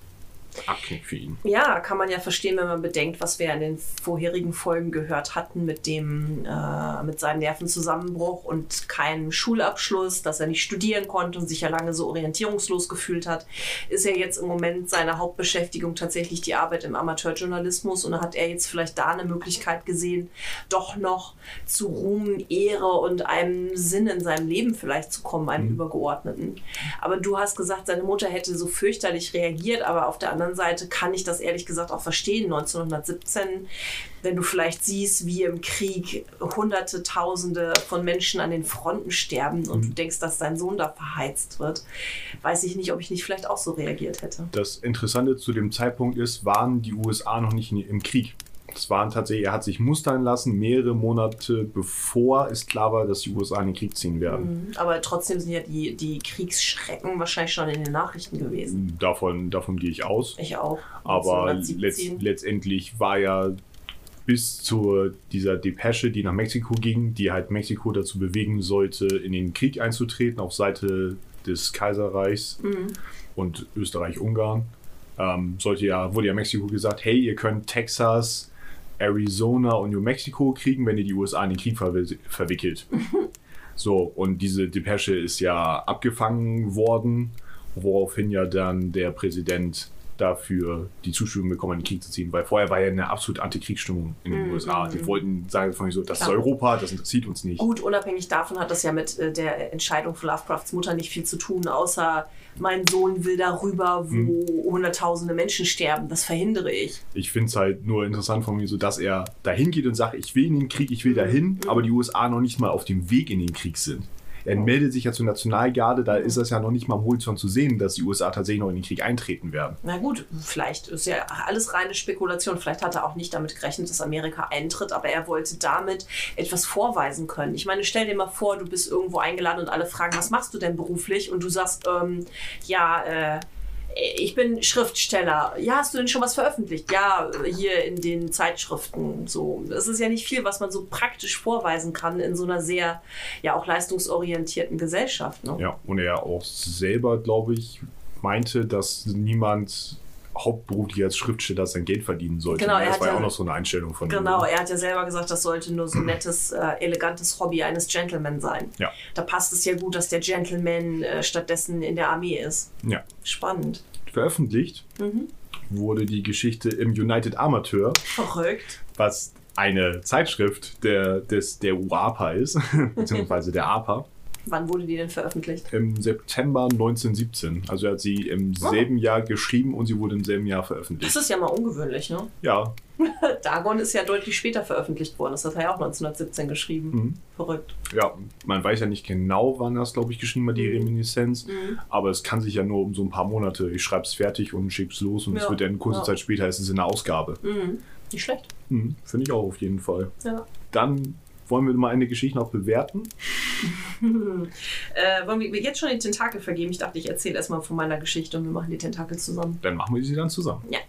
Abknick für ihn. Ja, kann man ja verstehen, wenn man bedenkt, was wir in den vorherigen Folgen gehört hatten mit dem, äh, mit seinem Nervenzusammenbruch und keinem Schulabschluss, dass er nicht studieren konnte und sich ja lange so orientierungslos gefühlt hat, ist ja jetzt im Moment seine Hauptbeschäftigung tatsächlich die Arbeit im Amateurjournalismus und da hat er jetzt vielleicht da eine Möglichkeit gesehen, doch noch zu Ruhm, Ehre und einem Sinn in seinem Leben vielleicht zu kommen, einem Übergeordneten. Aber du hast gesagt, seine Mutter hätte so fürchterlich reagiert, aber auf der anderen Seite kann ich das ehrlich gesagt auch verstehen. 1917, wenn du vielleicht siehst, wie im Krieg Hunderte, Tausende von Menschen an den Fronten sterben und du denkst, dass dein Sohn da verheizt wird, weiß ich nicht, ob ich nicht vielleicht auch so reagiert hätte. Das Interessante zu dem Zeitpunkt ist, waren die USA noch nicht im Krieg. Es waren tatsächlich, er hat sich mustern lassen, mehrere Monate bevor es klar war, dass die USA in den Krieg ziehen werden. Mhm. Aber trotzdem sind ja die, die Kriegsschrecken wahrscheinlich schon in den Nachrichten gewesen. Davon, davon gehe ich aus. Ich auch. Aber letzt, 1917. letztendlich war ja bis zu dieser Depesche, die nach Mexiko ging, die halt Mexiko dazu bewegen sollte, in den Krieg einzutreten auf Seite des Kaiserreichs Mhm. und Österreich-Ungarn, ähm, sollte ja, wurde ja Mexiko gesagt, hey, ihr könnt Texas, Arizona und New Mexico kriegen, wenn ihr die USA in den Krieg verwi verwickelt. So, und diese Depesche ist ja abgefangen worden, woraufhin ja dann der Präsident dafür die Zustimmung bekommen, in den Krieg zu ziehen, weil vorher war ja eine absolute Antikriegsstimmung in den USA. Die wollten sagen von so, das ist Klar. Europa, das interessiert uns nicht. Gut, unabhängig davon hat das ja mit äh, der Entscheidung von Lovecrafts Mutter nicht viel zu tun, außer mein Sohn will darüber, wo Hm. hunderttausende Menschen sterben. Das verhindere ich. Ich finde es halt nur interessant von mir so, dass er dahin geht und sagt, ich will in den Krieg, ich will Mhm. dahin, aber die USA noch nicht mal auf dem Weg in den Krieg sind. Er meldet sich ja zur Nationalgarde, da ist das ja noch nicht mal am Horizont zu sehen, dass die USA tatsächlich noch in den Krieg eintreten werden. Na gut, vielleicht ist ja alles reine Spekulation. Vielleicht hat er auch nicht damit gerechnet, dass Amerika eintritt, aber er wollte damit etwas vorweisen können. Ich meine, stell dir mal vor, du bist irgendwo eingeladen und alle fragen, was machst du denn beruflich? Und du sagst, ähm, ja, äh, ich bin Schriftsteller. Ja, hast du denn schon was veröffentlicht? Ja, hier in den Zeitschriften. So, das ist ja nicht viel, was man so praktisch vorweisen kann in so einer sehr, ja auch leistungsorientierten Gesellschaft. Ne? Ja, und er auch selber, glaube ich, meinte, dass niemand hauptberuflich als Schriftsteller sein Geld verdienen sollte. Genau, er das hat war ja auch noch so eine Einstellung von ihm. Genau, er hat ja selber gesagt, das sollte nur so ein nettes, äh, elegantes Hobby eines Gentleman sein. Ja. Da passt es ja gut, dass der Gentleman äh, stattdessen in der Armee ist. Ja. Spannend. Veröffentlicht Mhm. wurde die Geschichte im United Amateur, Verrückt. was eine Zeitschrift der, des, der UAPA ist, beziehungsweise der APA. Wann wurde die denn veröffentlicht? Im September 1917. Also er hat sie im Oh. selben Jahr geschrieben und sie wurde im selben Jahr veröffentlicht. Das ist ja mal ungewöhnlich, ne? Ja, Dagon ist ja deutlich später veröffentlicht worden. Das hat er ja auch 1917 geschrieben. Mhm. Verrückt. ja, man weiß ja nicht genau, wann das, glaube ich, geschrieben hat, die Reminiszenz. Mhm. Aber es kann sich ja nur um so ein paar Monate. Ich schreibe es fertig und schicke es los und es Ja. wird dann kurze Ja. Zeit später ist es in der Ausgabe. Mhm. Nicht schlecht. Mhm, Finde ich auch auf jeden Fall. Ja. Dann wollen wir mal eine Geschichte noch bewerten. Äh, wollen wir jetzt schon den Tentakel vergeben? Ich dachte, ich erzähle erstmal von meiner Geschichte und wir machen die Tentakel zusammen. Dann machen wir sie dann zusammen. Ja.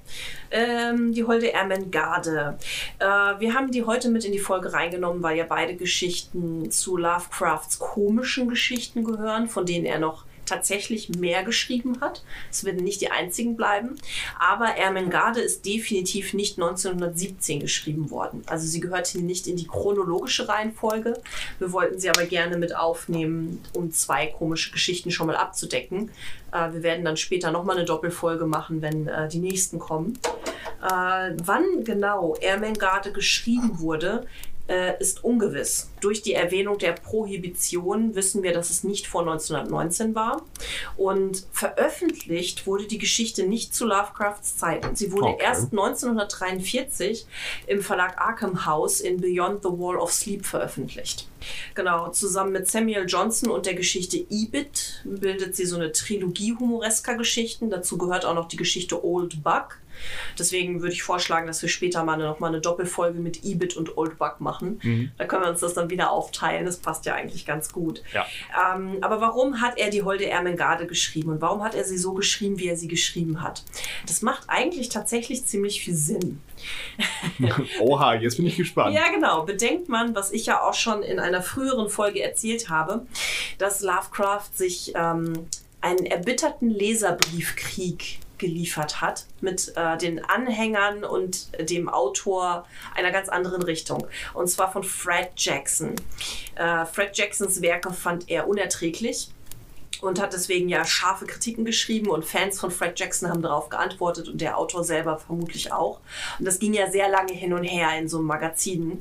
Ähm, die Holde Ermengarde. Äh, wir haben die heute mit in die Folge reingenommen, weil ja beide Geschichten zu Lovecrafts komischen Geschichten gehören, von denen er noch tatsächlich mehr geschrieben hat. Es werden nicht die einzigen bleiben. Aber Ermengarde ist definitiv nicht 1917 geschrieben worden. Also sie gehört hier nicht in die chronologische Reihenfolge. Wir wollten sie aber gerne mit aufnehmen, um zwei komische Geschichten schon mal abzudecken. Äh, wir werden dann später nochmal eine Doppelfolge machen, wenn äh, die nächsten kommen. Äh, wann genau Ermengarde geschrieben wurde, äh, ist ungewiss. Durch die Erwähnung der Prohibition wissen wir, dass es nicht vor 1919 war. Und veröffentlicht wurde die Geschichte nicht zu Lovecrafts Zeiten. Sie wurde Okay. erst 1943 im Verlag Arkham House in Beyond the Wall of Sleep veröffentlicht. Genau, zusammen mit Samuel Johnson und der Geschichte Ibit bildet sie so eine Trilogie humoresker Geschichten. Dazu gehört auch noch die Geschichte Old Buck. Deswegen würde ich vorschlagen, dass wir später mal noch mal eine Doppelfolge mit Ibit und Old Buck machen. Da können wir uns das dann wieder aufteilen. Das passt ja eigentlich ganz gut. Ja. Ähm, aber warum hat er die Holde Ermengarde geschrieben und warum hat er sie so geschrieben, wie er sie geschrieben hat? Das macht eigentlich tatsächlich ziemlich viel Sinn. Oha, jetzt bin ich gespannt. Ja, genau. Bedenkt man, was ich ja auch schon in einer früheren Folge erzählt habe, dass Lovecraft sich ähm, einen erbitterten Leserbriefkrieg geliefert hat mit äh, den Anhängern und dem Autor einer ganz anderen Richtung. Und zwar von Fred Jackson. Äh, Fred Jacksons Werke fand er unerträglich und hat deswegen ja scharfe Kritiken geschrieben und Fans von Fred Jackson haben darauf geantwortet und der Autor selber vermutlich auch. Und das ging ja sehr lange hin und her in so einem Magazin.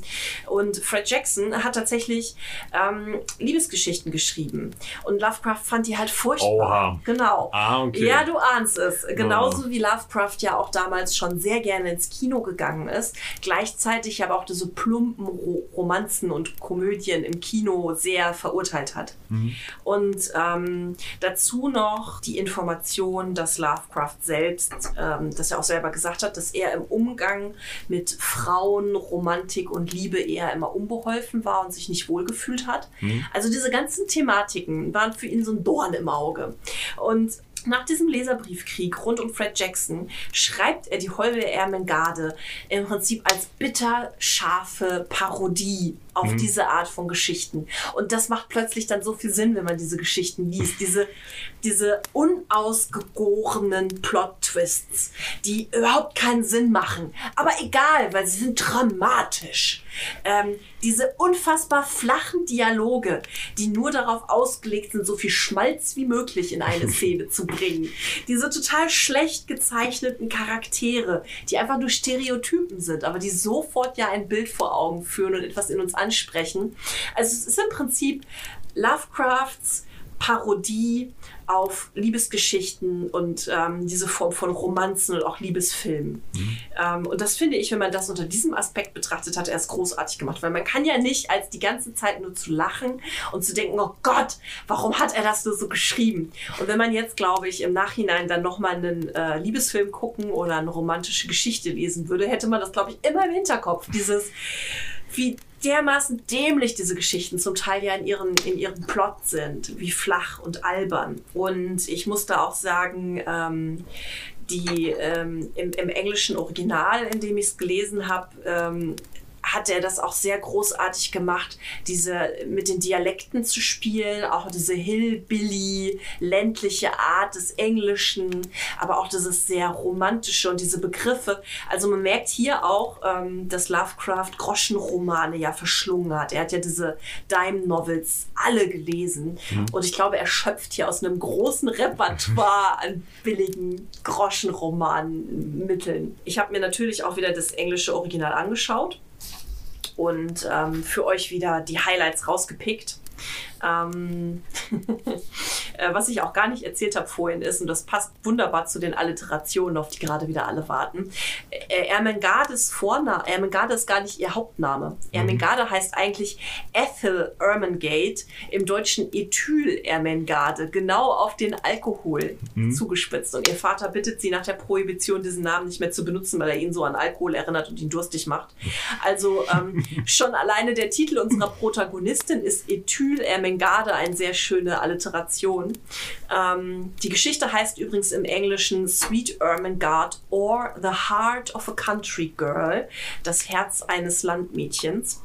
Und Fred Jackson hat tatsächlich ähm, Liebesgeschichten geschrieben und Lovecraft fand die halt furchtbar. Oha. Genau. Ah, okay. Ja, du ahnst es. Genauso wie Lovecraft ja auch damals schon sehr gerne ins Kino gegangen ist. Gleichzeitig aber auch diese plumpen Ro Romanzen und Komödien im Kino sehr verurteilt hat. Und ähm, dazu noch die Information, dass Lovecraft selbst, ähm, dass er auch selber gesagt hat, dass er im Umgang mit Frauen, Romantik und Liebe eher immer unbeholfen war und sich nicht wohlgefühlt hat. Also diese ganzen Thematiken waren für ihn so ein Dorn im Auge. Und nach diesem Leserbriefkrieg rund um Fred Jackson schreibt er die Holde Ermengarde im Prinzip als bitter scharfe Parodie auf diese Art von Geschichten. Und das macht plötzlich dann so viel Sinn, wenn man diese Geschichten liest. Diese, diese unausgegorenen Plot-Twists, die überhaupt keinen Sinn machen. Aber egal, weil sie sind dramatisch. Ähm, diese unfassbar flachen Dialoge, die nur darauf ausgelegt sind, so viel Schmalz wie möglich in eine Szene zu bringen. Diese total schlecht gezeichneten Charaktere, die einfach nur Stereotypen sind, aber die sofort ja ein Bild vor Augen führen und etwas in uns ansprechen. Also es ist im Prinzip Lovecrafts Parodie auf Liebesgeschichten und ähm, diese Form von Romanzen und auch Liebesfilmen. Ähm, und das finde ich, wenn man das unter diesem Aspekt betrachtet, hat er es großartig gemacht. Weil man kann ja nicht als die ganze Zeit nur zu lachen und zu denken, oh Gott, warum hat er das nur so geschrieben? Und wenn man jetzt, glaube ich, im Nachhinein dann nochmal einen äh, Liebesfilm gucken oder eine romantische Geschichte lesen würde, hätte man das, glaube ich, immer im Hinterkopf. Dieses, wie dermaßen dämlich diese Geschichten zum Teil ja in, ihren, in ihrem Plot sind, wie flach und albern. Und ich muss da auch sagen, ähm, die ähm, im, im englischen Original, in dem ich es gelesen habe, ähm, hat er das auch sehr großartig gemacht, diese mit den Dialekten zu spielen, auch diese Hillbilly, ländliche Art des Englischen, aber auch dieses sehr romantische und diese Begriffe. Also man merkt hier auch, ähm, dass Lovecraft Groschenromane ja verschlungen hat. Er hat ja diese Dime-Novels alle gelesen und ich glaube, er schöpft hier aus einem großen Repertoire an billigen Groschenromanmitteln. Ich habe mir natürlich auch wieder das englische Original angeschaut und ähm, für euch wieder die Highlights rausgepickt. Ähm, äh, was ich auch gar nicht erzählt habe vorhin ist, und das passt wunderbar zu den Alliterationen, auf die gerade wieder alle warten. Äh, Ermengardes Vorname, Ermengarde ist gar nicht ihr Hauptname. Ermengarde heißt eigentlich Ethel Ermengate, im Deutschen Ethyl Ermengarde, genau auf den Alkohol zugespitzt. Und ihr Vater bittet sie nach der Prohibition, diesen Namen nicht mehr zu benutzen, weil er ihn so an Alkohol erinnert und ihn durstig macht. Also ähm, schon alleine der Titel unserer Protagonistin ist Ethyl Ermengarde, eine sehr schöne Alliteration. Ähm, die Geschichte heißt übrigens im Englischen Sweet Ermengarde or The Heart of a Country Girl, das Herz eines Landmädchens.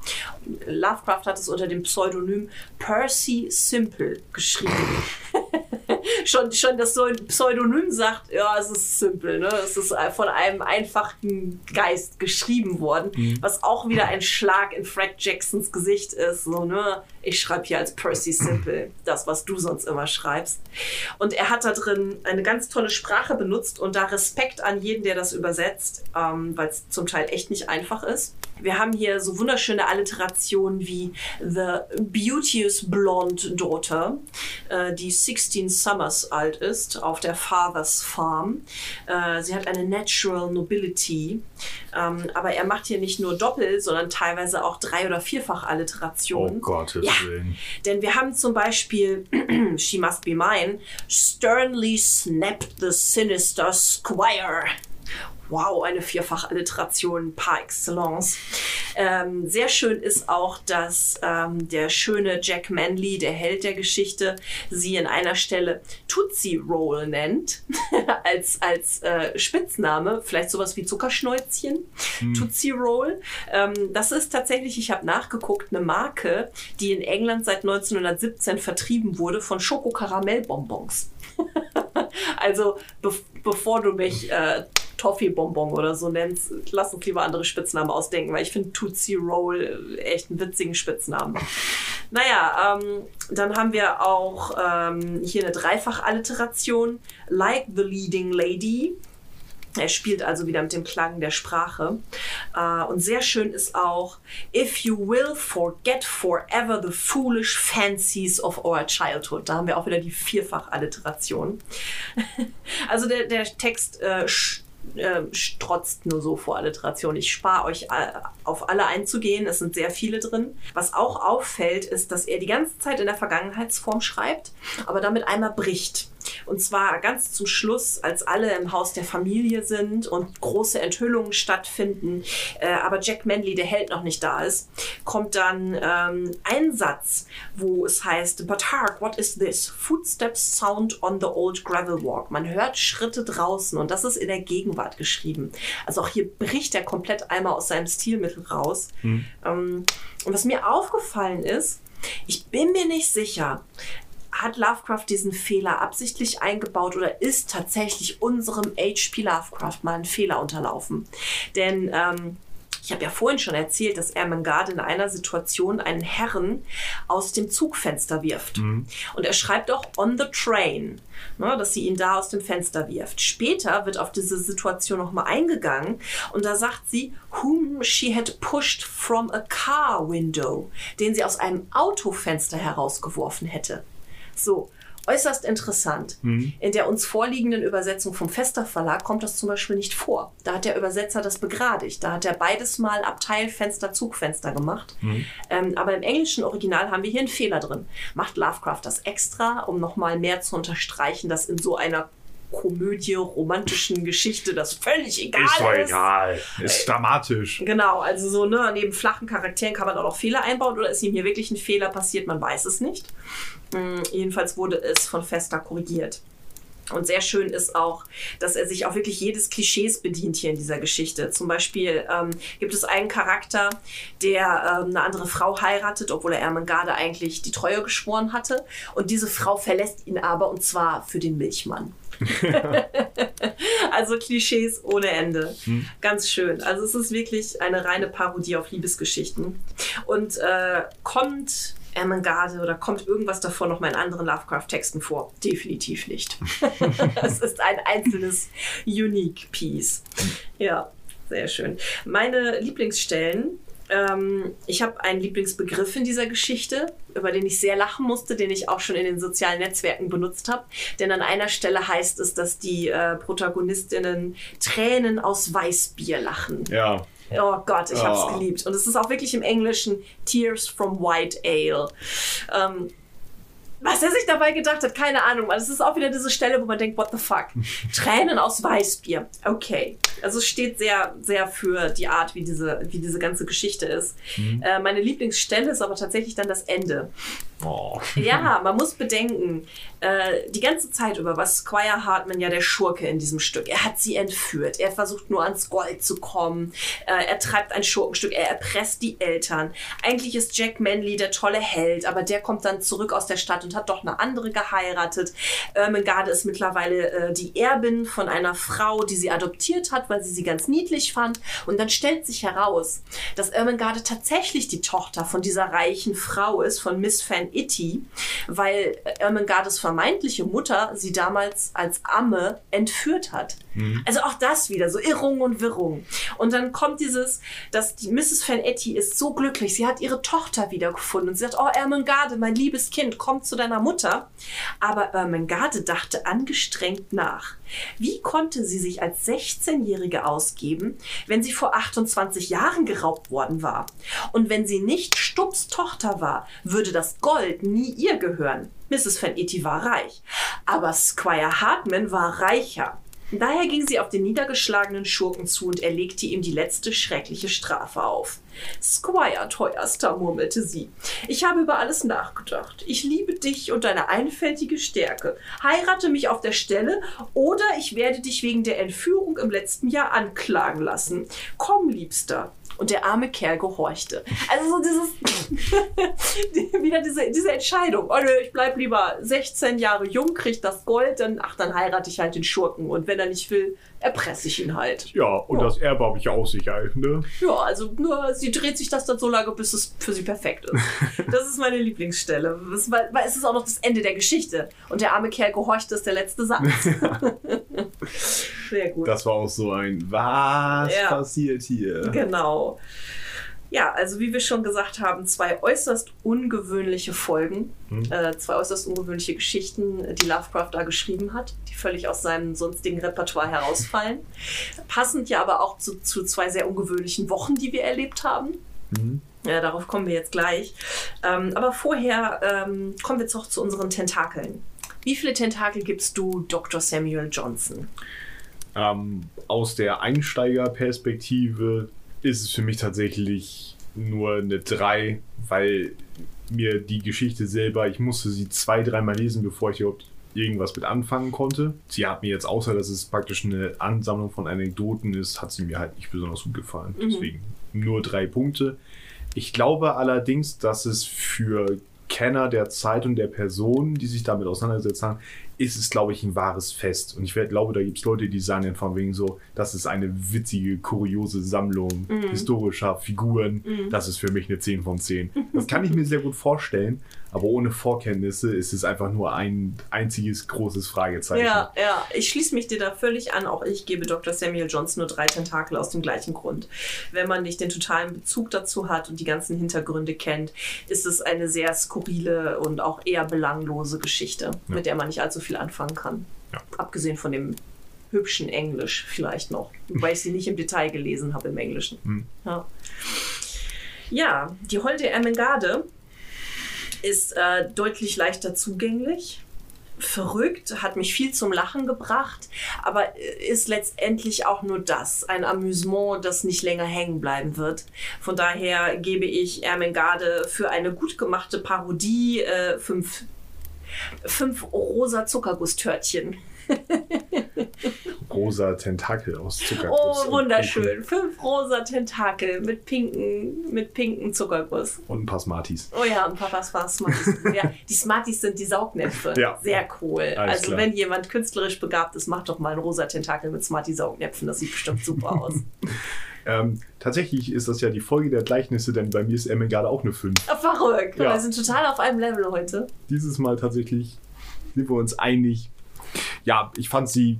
Lovecraft hat es unter dem Pseudonym Percy Simple geschrieben. schon, schon das so ein Pseudonym sagt, ja, es ist simpel, ne? Es ist von einem einfachen Geist geschrieben worden, mhm. was auch wieder ein Schlag in Frank Jacksons Gesicht ist, so, ne? Ich schreibe hier als Percy Simple das, was du sonst immer schreibst. Und er hat da drin eine ganz tolle Sprache benutzt und da Respekt an jeden, der das übersetzt, ähm, weil es zum Teil echt nicht einfach ist. Wir haben hier so wunderschöne Alliterationen wie The Beauteous Blonde Daughter, äh, die 16 Summers alt ist, auf der Father's Farm. Äh, sie hat eine Natural Nobility, ähm, aber er macht hier nicht nur Doppel, sondern teilweise auch drei- oder vierfach Alliterationen. Oh Gottes ja, Willen. Denn wir haben zum Beispiel She Must Be Mine, Sternly snapped the sinister squire. Wow, eine Vierfach-Alliteration par excellence. Ähm, sehr schön ist auch, dass ähm, der schöne Jack Manley, der Held der Geschichte, sie in einer Stelle Tootsie Roll nennt, als, als äh, Spitzname, vielleicht sowas wie Zuckerschnäuzchen, hm. Tootsie Roll. Ähm, das ist tatsächlich, ich habe nachgeguckt, eine Marke, die in England seit 1917 vertrieben wurde von Schokokaramellbonbons. also be bevor du mich äh, Toffee-Bonbon oder so nennst, lass uns lieber andere Spitznamen ausdenken, weil ich finde Tootsie Roll echt einen witzigen Spitznamen. Naja, ähm, dann haben wir auch ähm, hier eine Dreifach-Alliteration. Like the leading lady. Er spielt also wieder mit dem Klang der Sprache. Uh, und sehr schön ist auch, If you will forget forever the foolish fancies of our childhood. Da haben wir auch wieder die Vierfach-Alliteration. also der, der Text äh, äh, strotzt nur so vor Alliteration. Ich spare euch auf alle einzugehen. Es sind sehr viele drin. Was auch auffällt, ist, dass er die ganze Zeit in der Vergangenheitsform schreibt, aber damit einmal bricht. Und zwar ganz zum Schluss, als alle im Haus der Familie sind und große Enthüllungen stattfinden, äh, aber Jack Manley, der Held, noch nicht da ist, kommt dann ähm, ein Satz, wo es heißt, But hark, what is this? Footsteps sound on the old gravel walk. Man hört Schritte draußen und das ist in der Gegenwart geschrieben. Also auch hier bricht er komplett einmal aus seinem Stilmittel raus. Mhm. Ähm, und was mir aufgefallen ist, ich bin mir nicht sicher, hat Lovecraft diesen Fehler absichtlich eingebaut oder ist tatsächlich unserem H.P. Lovecraft mal ein Fehler unterlaufen? Denn ähm, ich habe ja vorhin schon erzählt, dass Ermengarde in einer Situation einen Herren aus dem Zugfenster wirft. Mhm. Und er schreibt auch on the train, ne, dass sie ihn da aus dem Fenster wirft. Später wird auf diese Situation nochmal eingegangen und da sagt sie, whom she had pushed from a car window, den sie aus einem Autofenster herausgeworfen hätte. So, äußerst interessant. Mhm. In der uns vorliegenden Übersetzung vom Fester Verlag kommt das zum Beispiel nicht vor. Da hat der Übersetzer das begradigt. Da hat er beides mal Abteilfenster, Zugfenster gemacht. Mhm. Ähm, aber im englischen Original haben wir hier einen Fehler drin. Macht Lovecraft das extra, um nochmal mehr zu unterstreichen, dass in so einer Komödie, romantischen Geschichte das völlig egal ist. Ist doch egal. Ist äh, dramatisch. Genau, also so, ne, neben flachen Charakteren kann man auch noch Fehler einbauen oder ist ihm hier wirklich ein Fehler passiert, man weiß es nicht. Mhm, jedenfalls wurde es von Festa korrigiert. Und sehr schön ist auch, dass er sich auch wirklich jedes Klischees bedient hier in dieser Geschichte. Zum Beispiel ähm, gibt es einen Charakter, der ähm, eine andere Frau heiratet, obwohl er Ermengarde eigentlich die Treue geschworen hatte. Und diese Frau verlässt ihn aber und zwar für den Milchmann. also Klischees ohne Ende. Hm. Ganz schön. Also es ist wirklich eine reine Parodie auf Liebesgeschichten. Und äh, kommt Ermengarde oder kommt irgendwas davon noch mal in anderen Lovecraft-Texten vor? Definitiv nicht. es ist ein einzelnes Unique Piece. Ja, sehr schön. Meine Lieblingsstellen ähm, ich habe einen Lieblingsbegriff in dieser Geschichte, über den ich sehr lachen musste, den ich auch schon in den sozialen Netzwerken benutzt habe. Denn an einer Stelle heißt es, dass die äh, Protagonistinnen Tränen aus Weißbier lachen. Ja. Oh Gott, ich habe es oh. geliebt. Und es ist auch wirklich im Englischen Tears from White Ale. Ähm, was er sich dabei gedacht hat, keine Ahnung. Es ist auch wieder diese Stelle, wo man denkt, what the fuck? Tränen aus Weißbier. Okay. Also es steht sehr, sehr für die Art, wie diese, wie diese ganze Geschichte ist. Mhm. Äh, meine Lieblingsstelle ist aber tatsächlich dann das Ende. Oh. Ja, man muss bedenken, äh, die ganze Zeit über war Squire Hartman ja der Schurke in diesem Stück. Er hat sie entführt. Er versucht nur ans Gold zu kommen. Äh, er treibt ein Schurkenstück. Er erpresst die Eltern. Eigentlich ist Jack Manley der tolle Held, aber der kommt dann zurück aus der Stadt und hat doch eine andere geheiratet. Ermengarde ist mittlerweile äh, die Erbin von einer Frau, die sie adoptiert hat, weil sie sie ganz niedlich fand. Und dann stellt sich heraus, dass Ermengarde tatsächlich die Tochter von dieser reichen Frau ist, von Miss Van Itty, weil Ermengardes vermeintliche Mutter sie damals als Amme entführt hat. Also auch das wieder, so Irrung und Wirrung. Und dann kommt dieses, dass die Mrs. Van Etty ist so glücklich, sie hat ihre Tochter wiedergefunden und sie sagt, oh Ermengarde, mein liebes Kind, komm zu deiner Mutter. Aber Ermengarde dachte angestrengt nach. Wie konnte sie sich als 16-Jährige ausgeben, wenn sie vor 28 Jahren geraubt worden war? Und wenn sie nicht Stubs Tochter war, würde das Gold nie ihr gehören. Mrs. Van Etty war reich. Aber Squire Hartman war reicher. Daher ging sie auf den niedergeschlagenen Schurken zu und erlegte ihm die letzte schreckliche Strafe auf. Squire, teuerster, murmelte sie. Ich habe über alles nachgedacht. Ich liebe dich und deine einfältige Stärke. Heirate mich auf der Stelle oder ich werde dich wegen der Entführung im letzten Jahr anklagen lassen. Komm, Liebster. Und der arme Kerl gehorchte. Also so dieses, wieder diese, diese Entscheidung. Oh, ich bleib lieber 16 Jahre jung, krieg das Gold, dann, ach, dann heirate ich halt den Schurken. Und wenn er nicht will, erpresse ich ihn halt. Ja, und Ja. das Erbe habe ich ja auch sicher, ne? Ja, also nur, sie dreht sich das dann so lange, bis es für sie perfekt ist. Das ist meine Lieblingsstelle. Das, weil, weil es ist auch noch das Ende der Geschichte. Und der arme Kerl gehorcht, ist der letzte Satz. Sehr gut. Das war auch so ein, was Ja. passiert hier? Genau. Ja, also wie wir schon gesagt haben, zwei äußerst ungewöhnliche Folgen, Mhm. äh, zwei äußerst ungewöhnliche Geschichten, die Lovecraft da geschrieben hat, die völlig aus seinem sonstigen Repertoire herausfallen. Passend ja aber auch zu, zu zwei sehr ungewöhnlichen Wochen, die wir erlebt haben. Mhm. Ja, darauf kommen wir jetzt gleich. Ähm, aber vorher ähm, kommen wir jetzt noch zu unseren Tentakeln. Wie viele Tentakel gibst du Dr. Samuel Johnson? Ähm, aus der Einsteigerperspektive ist es für mich tatsächlich nur eine 3, weil mir die Geschichte selber, ich musste sie zwei, dreimal lesen, bevor ich überhaupt irgendwas mit anfangen konnte. Sie hat mir jetzt, außer dass es praktisch eine Ansammlung von Anekdoten ist, hat sie mir halt nicht besonders gut gefallen. Mhm. Deswegen nur drei Punkte. Ich glaube allerdings, dass es für Kenner der Zeit und der Person, die sich damit auseinandergesetzt haben, ist es, glaube ich, ein wahres Fest. Und ich glaube, da gibt es Leute, die sagen dann von wegen so, das ist eine witzige, kuriose Sammlung Mhm. historischer Figuren. Mhm. Das ist für mich eine 10 von 10. Das kann ich mir sehr gut vorstellen, aber ohne Vorkenntnisse ist es einfach nur ein einziges großes Fragezeichen. Ja, ja, ich schließe mich dir da völlig an. Auch ich gebe Dr. Samuel Johnson nur drei Tentakel aus dem gleichen Grund. Wenn man nicht den totalen Bezug dazu hat und die ganzen Hintergründe kennt, ist es eine sehr skurrile und auch eher belanglose Geschichte, Ja. mit der man nicht allzu viel anfangen kann. Ja. Abgesehen von dem hübschen Englisch vielleicht noch, wobei ich sie nicht im Detail gelesen habe im Englischen. Hm. Ja. ja, die Holde Ermengarde ist äh, deutlich leichter zugänglich verrückt, hat mich viel zum Lachen gebracht, aber ist letztendlich auch nur das, ein Amüsement, das nicht länger hängen bleiben wird. Von daher gebe ich Ermengarde für eine gut gemachte Parodie äh, fünf, fünf rosa Zuckergusstörtchen. Rosa Tentakel aus Zuckerguss. Oh, und wunderschön. Fünf rosa Tentakel mit pinken, mit pinken Zuckerguss. Und ein paar Smarties. Oh ja, ein paar was war Smarties. ja, die Smarties sind die Saugnäpfe. Ja. Sehr cool. Alles also klar. wenn jemand künstlerisch begabt ist, macht doch mal ein rosa Tentakel mit Smartie-Saugnäpfen. Das sieht bestimmt super aus. Ähm, tatsächlich ist das ja die Folge der Gleichnisse, denn bei mir ist Ermengarde auch eine 5. Ah, Verrückt. Ja. Wir sind total auf einem Level heute. Dieses Mal tatsächlich sind wir uns einig. Ja, ich fand sie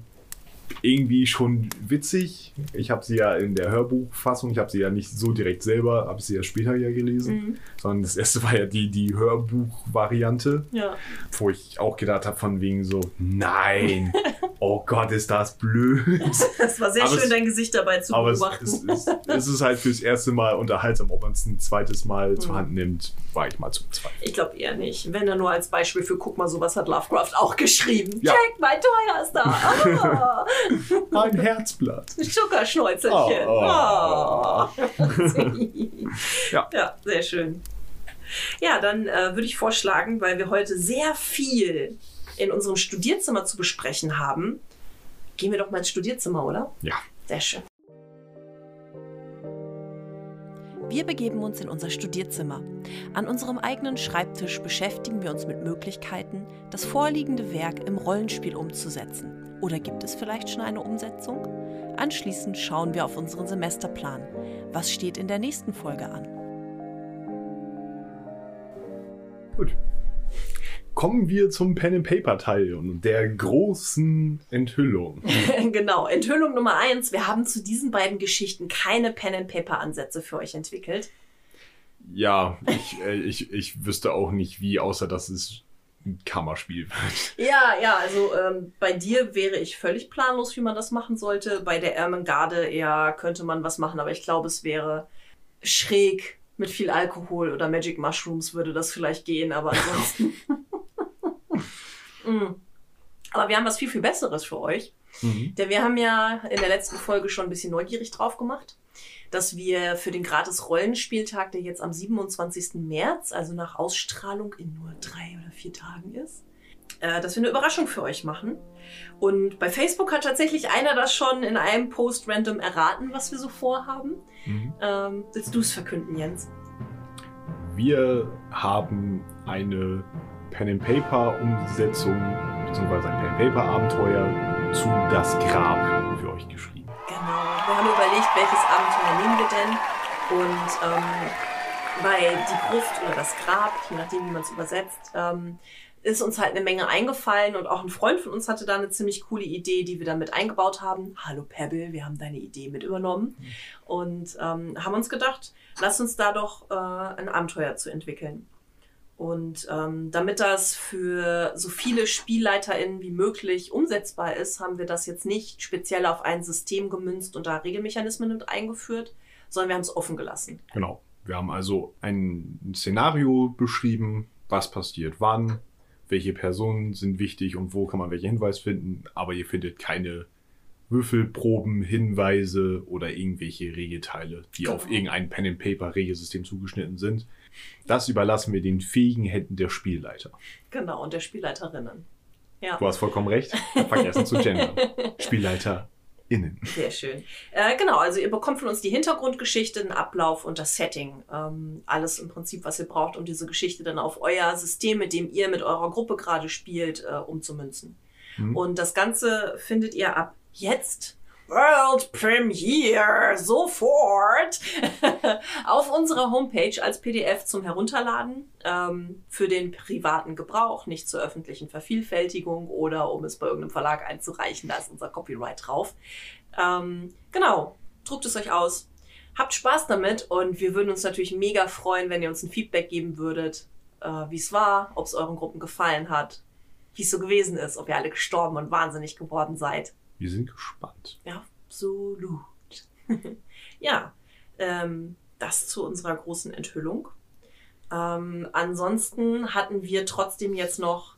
irgendwie schon witzig. Ich habe sie ja in der Hörbuchfassung, ich habe sie ja nicht so direkt selber, habe sie ja später ja gelesen, Mhm. sondern das erste war ja die, die Hörbuchvariante, Ja. wo ich auch gedacht habe von wegen so, nein, oh Gott, ist das blöd. Das war sehr Aber schön, es- dein Gesicht dabei zu Aber es, beobachten. es, es, es ist halt fürs erste Mal unterhaltsam. Ob man es ein zweites Mal zur Mhm. Hand nimmt, war ich mal zum Zweifel. ich glaube eher nicht. Wenn er nur als Beispiel für, guck mal, sowas hat Lovecraft auch geschrieben. Ja. Check, mein teuerster. Ah, Ein Herzblatt. Zuckerschnäuzelchen. Oh, oh. Ah. Ja. ja, sehr schön. Ja, dann äh, würde ich vorschlagen, weil wir heute sehr viel in unserem Studierzimmer zu besprechen haben, gehen wir doch mal ins Studierzimmer, oder? Ja. Sehr schön. Wir begeben uns in unser Studierzimmer. An unserem eigenen Schreibtisch beschäftigen wir uns mit Möglichkeiten, das vorliegende Werk im Rollenspiel umzusetzen. Oder gibt es vielleicht schon eine Umsetzung? Anschließend schauen wir auf unseren Semesterplan. Was steht in der nächsten Folge an? Gut. Kommen wir zum Pen and Paper Teil und der großen Enthüllung. genau, Enthüllung Nummer eins. Wir haben zu diesen beiden Geschichten keine Pen and Paper Ansätze für euch entwickelt. Ja, ich, äh, ich, ich wüsste auch nicht wie, außer dass es ein Kammerspiel wird. Ja, ja, also ähm, bei dir wäre ich völlig planlos, wie man das machen sollte. Bei der Ermengarde eher könnte man was machen, aber ich glaube, es wäre schräg mit viel Alkohol oder Magic Mushrooms würde das vielleicht gehen, aber ansonsten. Mm. Aber wir haben was viel, viel Besseres für euch. Mhm. Denn wir haben ja in der letzten Folge schon ein bisschen neugierig drauf gemacht, dass wir für den gratis Rollenspieltag, der jetzt am 27. März, also nach Ausstrahlung in nur drei oder vier Tagen ist, äh, dass wir eine Überraschung für euch machen. Und bei Facebook hat tatsächlich einer das schon in einem Post random erraten, was wir so vorhaben. Mhm. Ähm, willst du es verkünden, Jens? Wir haben eine Pen and Paper Umsetzung beziehungsweise ein Pen and Paper Abenteuer zu Das Grab für euch geschrieben. Genau. Wir haben überlegt, welches Abenteuer nehmen wir denn. Und ähm, bei Die Gruft oder Das Grab, je nachdem, wie man es übersetzt, ähm, ist uns halt eine Menge eingefallen und auch ein Freund von uns hatte da eine ziemlich coole Idee, die wir dann mit eingebaut haben. Hallo Pebble, wir haben deine Idee mit übernommen und ähm, haben uns gedacht, lass uns da doch äh, ein Abenteuer zu entwickeln. Und ähm, damit das für so viele SpielleiterInnen wie möglich umsetzbar ist, haben wir das jetzt nicht speziell auf ein System gemünzt und da Regelmechanismen mit eingeführt, sondern wir haben es offen gelassen. Genau. Wir haben also ein Szenario beschrieben, was passiert wann, welche Personen sind wichtig und wo kann man welche Hinweis finden, aber ihr findet keine Würfelproben, Hinweise oder irgendwelche Regelteile, die auf Genau. irgendein Pen and Paper Regelsystem zugeschnitten sind. Das überlassen wir den fähigen Händen der Spielleiter. Genau, und der Spielleiterinnen. Ja. Du hast vollkommen recht. Vergessen zu gendern. SpielleiterInnen. Sehr schön. Äh, genau, also ihr bekommt von uns die Hintergrundgeschichte, den Ablauf und das Setting. Ähm, alles im Prinzip, was ihr braucht, um diese Geschichte dann auf euer System, mit dem ihr mit eurer Gruppe gerade spielt, äh, umzumünzen. Mhm. Und das Ganze findet ihr ab jetzt. World Premiere sofort auf unserer Homepage als PDF zum Herunterladen ähm, für den privaten Gebrauch, nicht zur öffentlichen Vervielfältigung oder um es bei irgendeinem Verlag einzureichen. Da ist unser Copyright drauf. Ähm, genau, druckt es euch aus. Habt Spaß damit und wir würden uns natürlich mega freuen, wenn ihr uns ein Feedback geben würdet, äh, wie es war, ob es euren Gruppen gefallen hat, wie es so gewesen ist, ob ihr alle gestorben und wahnsinnig geworden seid. Wir sind gespannt. Absolut. ja, ähm, das zu unserer großen Enthüllung. Ähm, ansonsten hatten wir trotzdem jetzt noch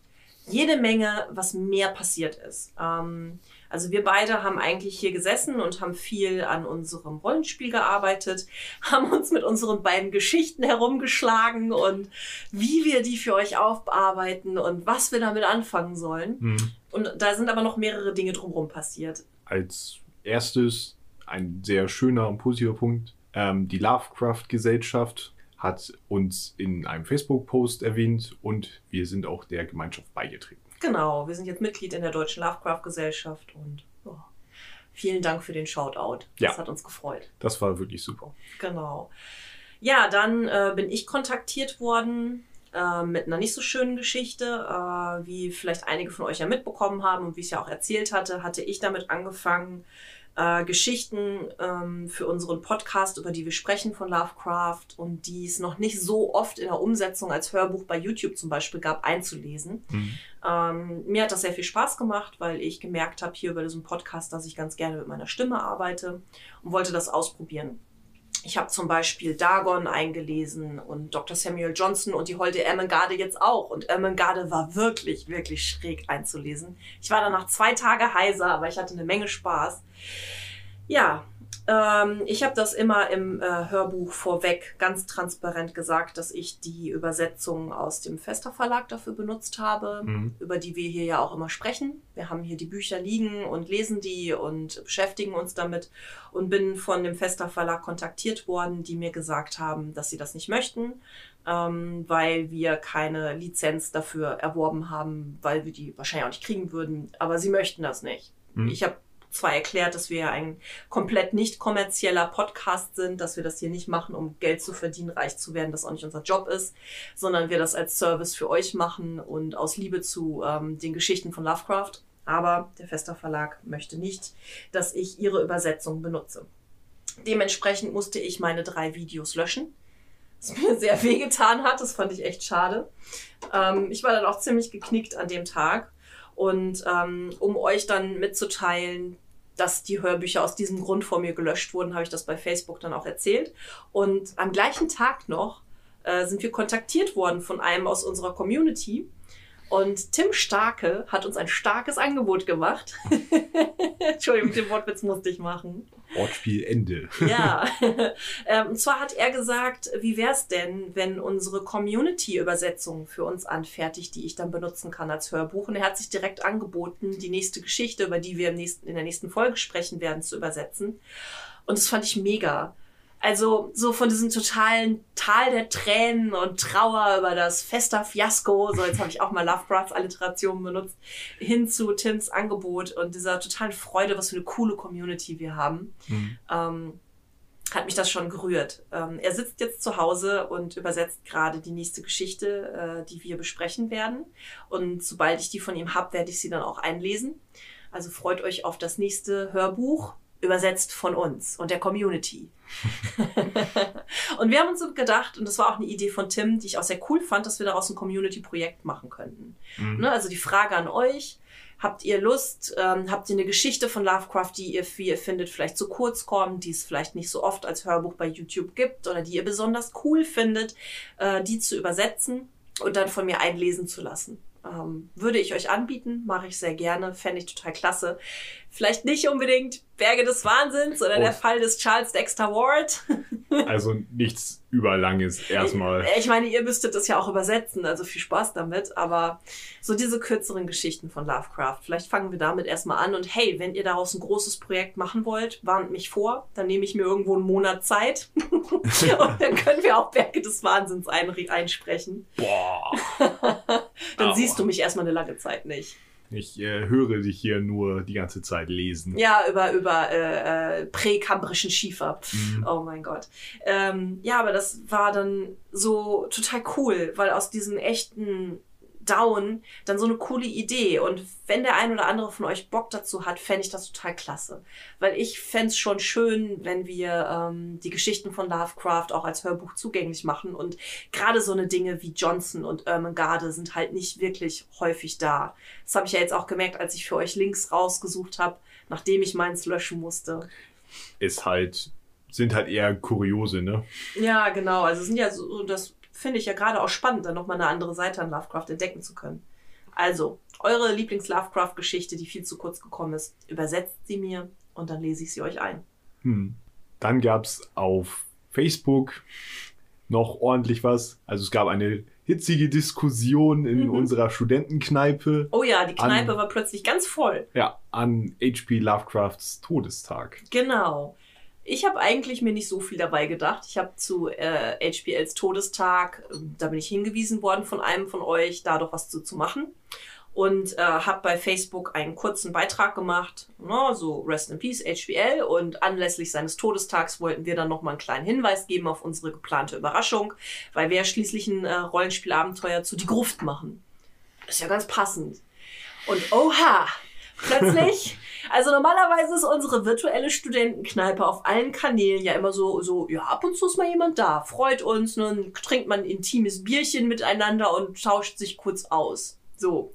jede Menge, was mehr passiert ist. Ähm, also wir beide haben eigentlich hier gesessen und haben viel an unserem Rollenspiel gearbeitet, haben uns mit unseren beiden Geschichten herumgeschlagen und wie wir die für euch aufarbeiten und was wir damit anfangen sollen. Mhm. Und da sind aber noch mehrere Dinge drumherum passiert. als erstes ein sehr schöner und positiver Punkt. Ähm, die Lovecraft-Gesellschaft hat uns in einem Facebook-Post erwähnt und wir sind auch der Gemeinschaft beigetreten. Genau, wir sind jetzt Mitglied in der Deutschen Lovecraft-Gesellschaft und ja, vielen Dank für den Shoutout. Das Ja. hat uns gefreut. Das war wirklich super. Genau. Ja, dann äh, bin ich kontaktiert worden äh, mit einer nicht so schönen Geschichte. Äh, wie vielleicht einige von euch ja mitbekommen haben und wie ich es ja auch erzählt hatte, hatte ich damit angefangen, äh, Geschichten ähm, für unseren Podcast, über die wir sprechen von Lovecraft und die es noch nicht so oft in der Umsetzung als Hörbuch bei YouTube zum Beispiel gab, einzulesen. Mhm. Ähm, mir hat das sehr viel Spaß gemacht, weil ich gemerkt habe hier über diesen Podcast, dass ich ganz gerne mit meiner Stimme arbeite und wollte das ausprobieren. Ich habe zum Beispiel Dagon eingelesen und Dr. Samuel Johnson und die Holde Ermengarde jetzt auch. Und Ermengarde war wirklich, wirklich schräg einzulesen. Ich war danach zwei Tage heiser, aber ich hatte eine Menge Spaß. Ja, Ähm, ich habe das immer im äh, Hörbuch vorweg ganz transparent gesagt, dass ich die Übersetzung aus dem Fester Verlag dafür benutzt habe, Mhm. über die wir hier ja auch immer sprechen. Wir haben hier die Bücher liegen und lesen die und beschäftigen uns damit und bin von dem Fester Verlag kontaktiert worden, die mir gesagt haben, dass sie das nicht möchten, ähm, weil wir keine Lizenz dafür erworben haben, weil wir die wahrscheinlich auch nicht kriegen würden. Aber sie möchten das nicht. Mhm. Ich habe zwar erklärt, dass wir ein komplett nicht kommerzieller Podcast sind, dass wir das hier nicht machen, um Geld zu verdienen, reich zu werden, das auch nicht unser Job ist, sondern wir das als Service für euch machen und aus Liebe zu ähm, den Geschichten von Lovecraft. Aber der Fester Verlag möchte nicht, dass ich ihre Übersetzung benutze. Dementsprechend musste ich meine drei Videos löschen. Was mir sehr wehgetan hat, das fand ich echt schade. Ähm, ich war dann auch ziemlich geknickt an dem Tag. Und ähm, um euch dann mitzuteilen, dass die Hörbücher aus diesem Grund vor mir gelöscht wurden, habe ich das bei Facebook dann auch erzählt. Und am gleichen Tag noch äh, sind wir kontaktiert worden von einem aus unserer Community. Und Tim Starke hat uns ein starkes Angebot gemacht. Entschuldigung, den Wortwitz musste ich machen. Wortspiel Ende. Ja, ähm, und zwar hat er gesagt, wie wäre es denn, wenn unsere Community-Übersetzung für uns anfertigt, die ich dann benutzen kann als Hörbuch. Und er hat sich direkt angeboten, die nächste Geschichte, über die wir im nächsten, in der nächsten Folge sprechen werden, zu übersetzen. Und das fand ich mega. Also so von diesem totalen Tal der Tränen und Trauer über das Fester Fiasko, so jetzt habe ich auch mal Lovecrafts Alliteration benutzt, hin zu Tims Angebot und dieser totalen Freude, was für eine coole Community wir haben, Mhm. ähm, hat mich das schon gerührt. Ähm, er sitzt jetzt zu Hause und übersetzt gerade die nächste Geschichte, äh, die wir besprechen werden. Und sobald ich die von ihm habe, werde ich sie dann auch einlesen. Also freut euch auf das nächste Hörbuch, übersetzt von uns und der Community. und wir haben uns gedacht, und das war auch eine Idee von Tim, die ich auch sehr cool fand, dass wir daraus ein Community-Projekt machen könnten. Mhm. Ne? Also die Frage an euch, habt ihr Lust, ähm, habt ihr eine Geschichte von Lovecraft, die ihr, wie ihr findet, vielleicht zu kurz kommt, die es vielleicht nicht so oft als Hörbuch bei YouTube gibt oder die ihr besonders cool findet, äh, die zu übersetzen und dann von mir einlesen zu lassen. Ähm, würde ich euch anbieten, mache ich sehr gerne, fände ich total klasse. Vielleicht nicht unbedingt Berge des Wahnsinns oder Oh. der Fall des Charles Dexter Ward. Also nichts Überlanges erstmal. Ich meine, ihr müsstet das ja auch übersetzen, also viel Spaß damit. Aber so diese kürzeren Geschichten von Lovecraft, vielleicht fangen wir damit erstmal an. Und hey, wenn ihr daraus ein großes Projekt machen wollt, warnt mich vor. Dann nehme ich mir irgendwo einen Monat Zeit. Und dann können wir auch Berge des Wahnsinns ein einsprechen. Boah. Dann Aua. siehst du mich erstmal eine lange Zeit nicht. Ich äh, höre dich hier nur die ganze Zeit lesen. Ja, über, über äh, äh, präkambrischen Schiefer. Mhm. Oh mein Gott. Ähm, ja, aber das war dann so total cool, weil aus diesem echten Down dann so eine coole Idee. Und wenn der ein oder andere von euch Bock dazu hat, fände ich das total klasse. Weil ich fände es schon schön, wenn wir ähm, die Geschichten von Lovecraft auch als Hörbuch zugänglich machen. Und gerade so eine Dinge wie Johnson und Ermengarde sind halt nicht wirklich häufig da. Das habe ich ja jetzt auch gemerkt, als ich für euch Links rausgesucht habe, nachdem ich meins löschen musste. Ist halt, sind halt eher kuriose, ne? Ja, genau. Also es sind ja so, das finde ich ja gerade auch spannend, dann nochmal eine andere Seite an Lovecraft entdecken zu können. Also, eure Lieblings-Lovecraft-Geschichte, die viel zu kurz gekommen ist, übersetzt sie mir und dann lese ich sie euch ein. Hm. Dann gab's auf Facebook noch ordentlich was. Also es gab eine hitzige Diskussion in Mhm. unserer Studentenkneipe Oh ja, die Kneipe An- war plötzlich ganz voll. ja, an H.P. Lovecrafts Todestag. Genau. Ich habe eigentlich mir nicht so viel dabei gedacht. Ich habe zu äh, HPLs Todestag, äh, da bin ich hingewiesen worden von einem von euch, da doch was zu, zu machen. Und äh, habe bei Facebook einen kurzen Beitrag gemacht, ne, so Rest in Peace HPL. Und anlässlich seines Todestags wollten wir dann nochmal einen kleinen Hinweis geben auf unsere geplante Überraschung, weil wir ja schließlich ein äh, Rollenspielabenteuer zu Die Gruft machen. Ist ja ganz passend. Und oha, plötzlich, also normalerweise ist unsere virtuelle Studentenkneipe auf allen Kanälen ja immer so, so, ja, ab und zu ist mal jemand da, freut uns, ne, dann trinkt man ein intimes Bierchen miteinander und tauscht sich kurz aus. So.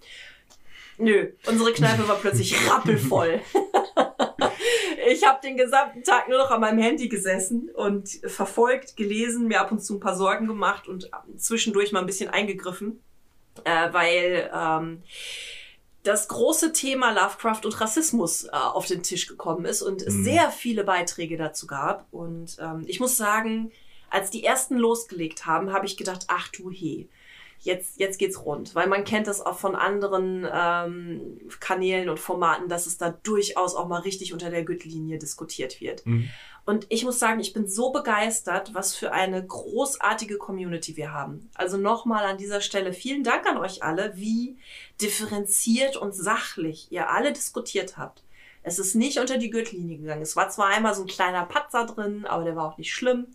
Nö, unsere Kneipe war plötzlich rappelvoll. ich habe den gesamten Tag nur noch an meinem Handy gesessen und verfolgt, gelesen, mir ab und zu ein paar Sorgen gemacht und zwischendurch mal ein bisschen eingegriffen, äh, weil ähm, das große Thema Lovecraft und Rassismus äh, auf den Tisch gekommen ist und es Mhm. sehr viele Beiträge dazu gab. Und ähm, ich muss sagen, als die ersten losgelegt haben, habe ich gedacht, ach du he, jetzt, jetzt geht's rund. Weil man kennt das auch von anderen ähm, Kanälen und Formaten, dass es da durchaus auch mal richtig unter der Gürtellinie diskutiert wird. Mhm. Und ich muss sagen, ich bin so begeistert, was für eine großartige Community wir haben. Also nochmal an dieser Stelle vielen Dank an euch alle, wie differenziert und sachlich ihr alle diskutiert habt. Es ist nicht unter die Gürtellinie gegangen. Es war zwar einmal so ein kleiner Patzer drin, aber der war auch nicht schlimm.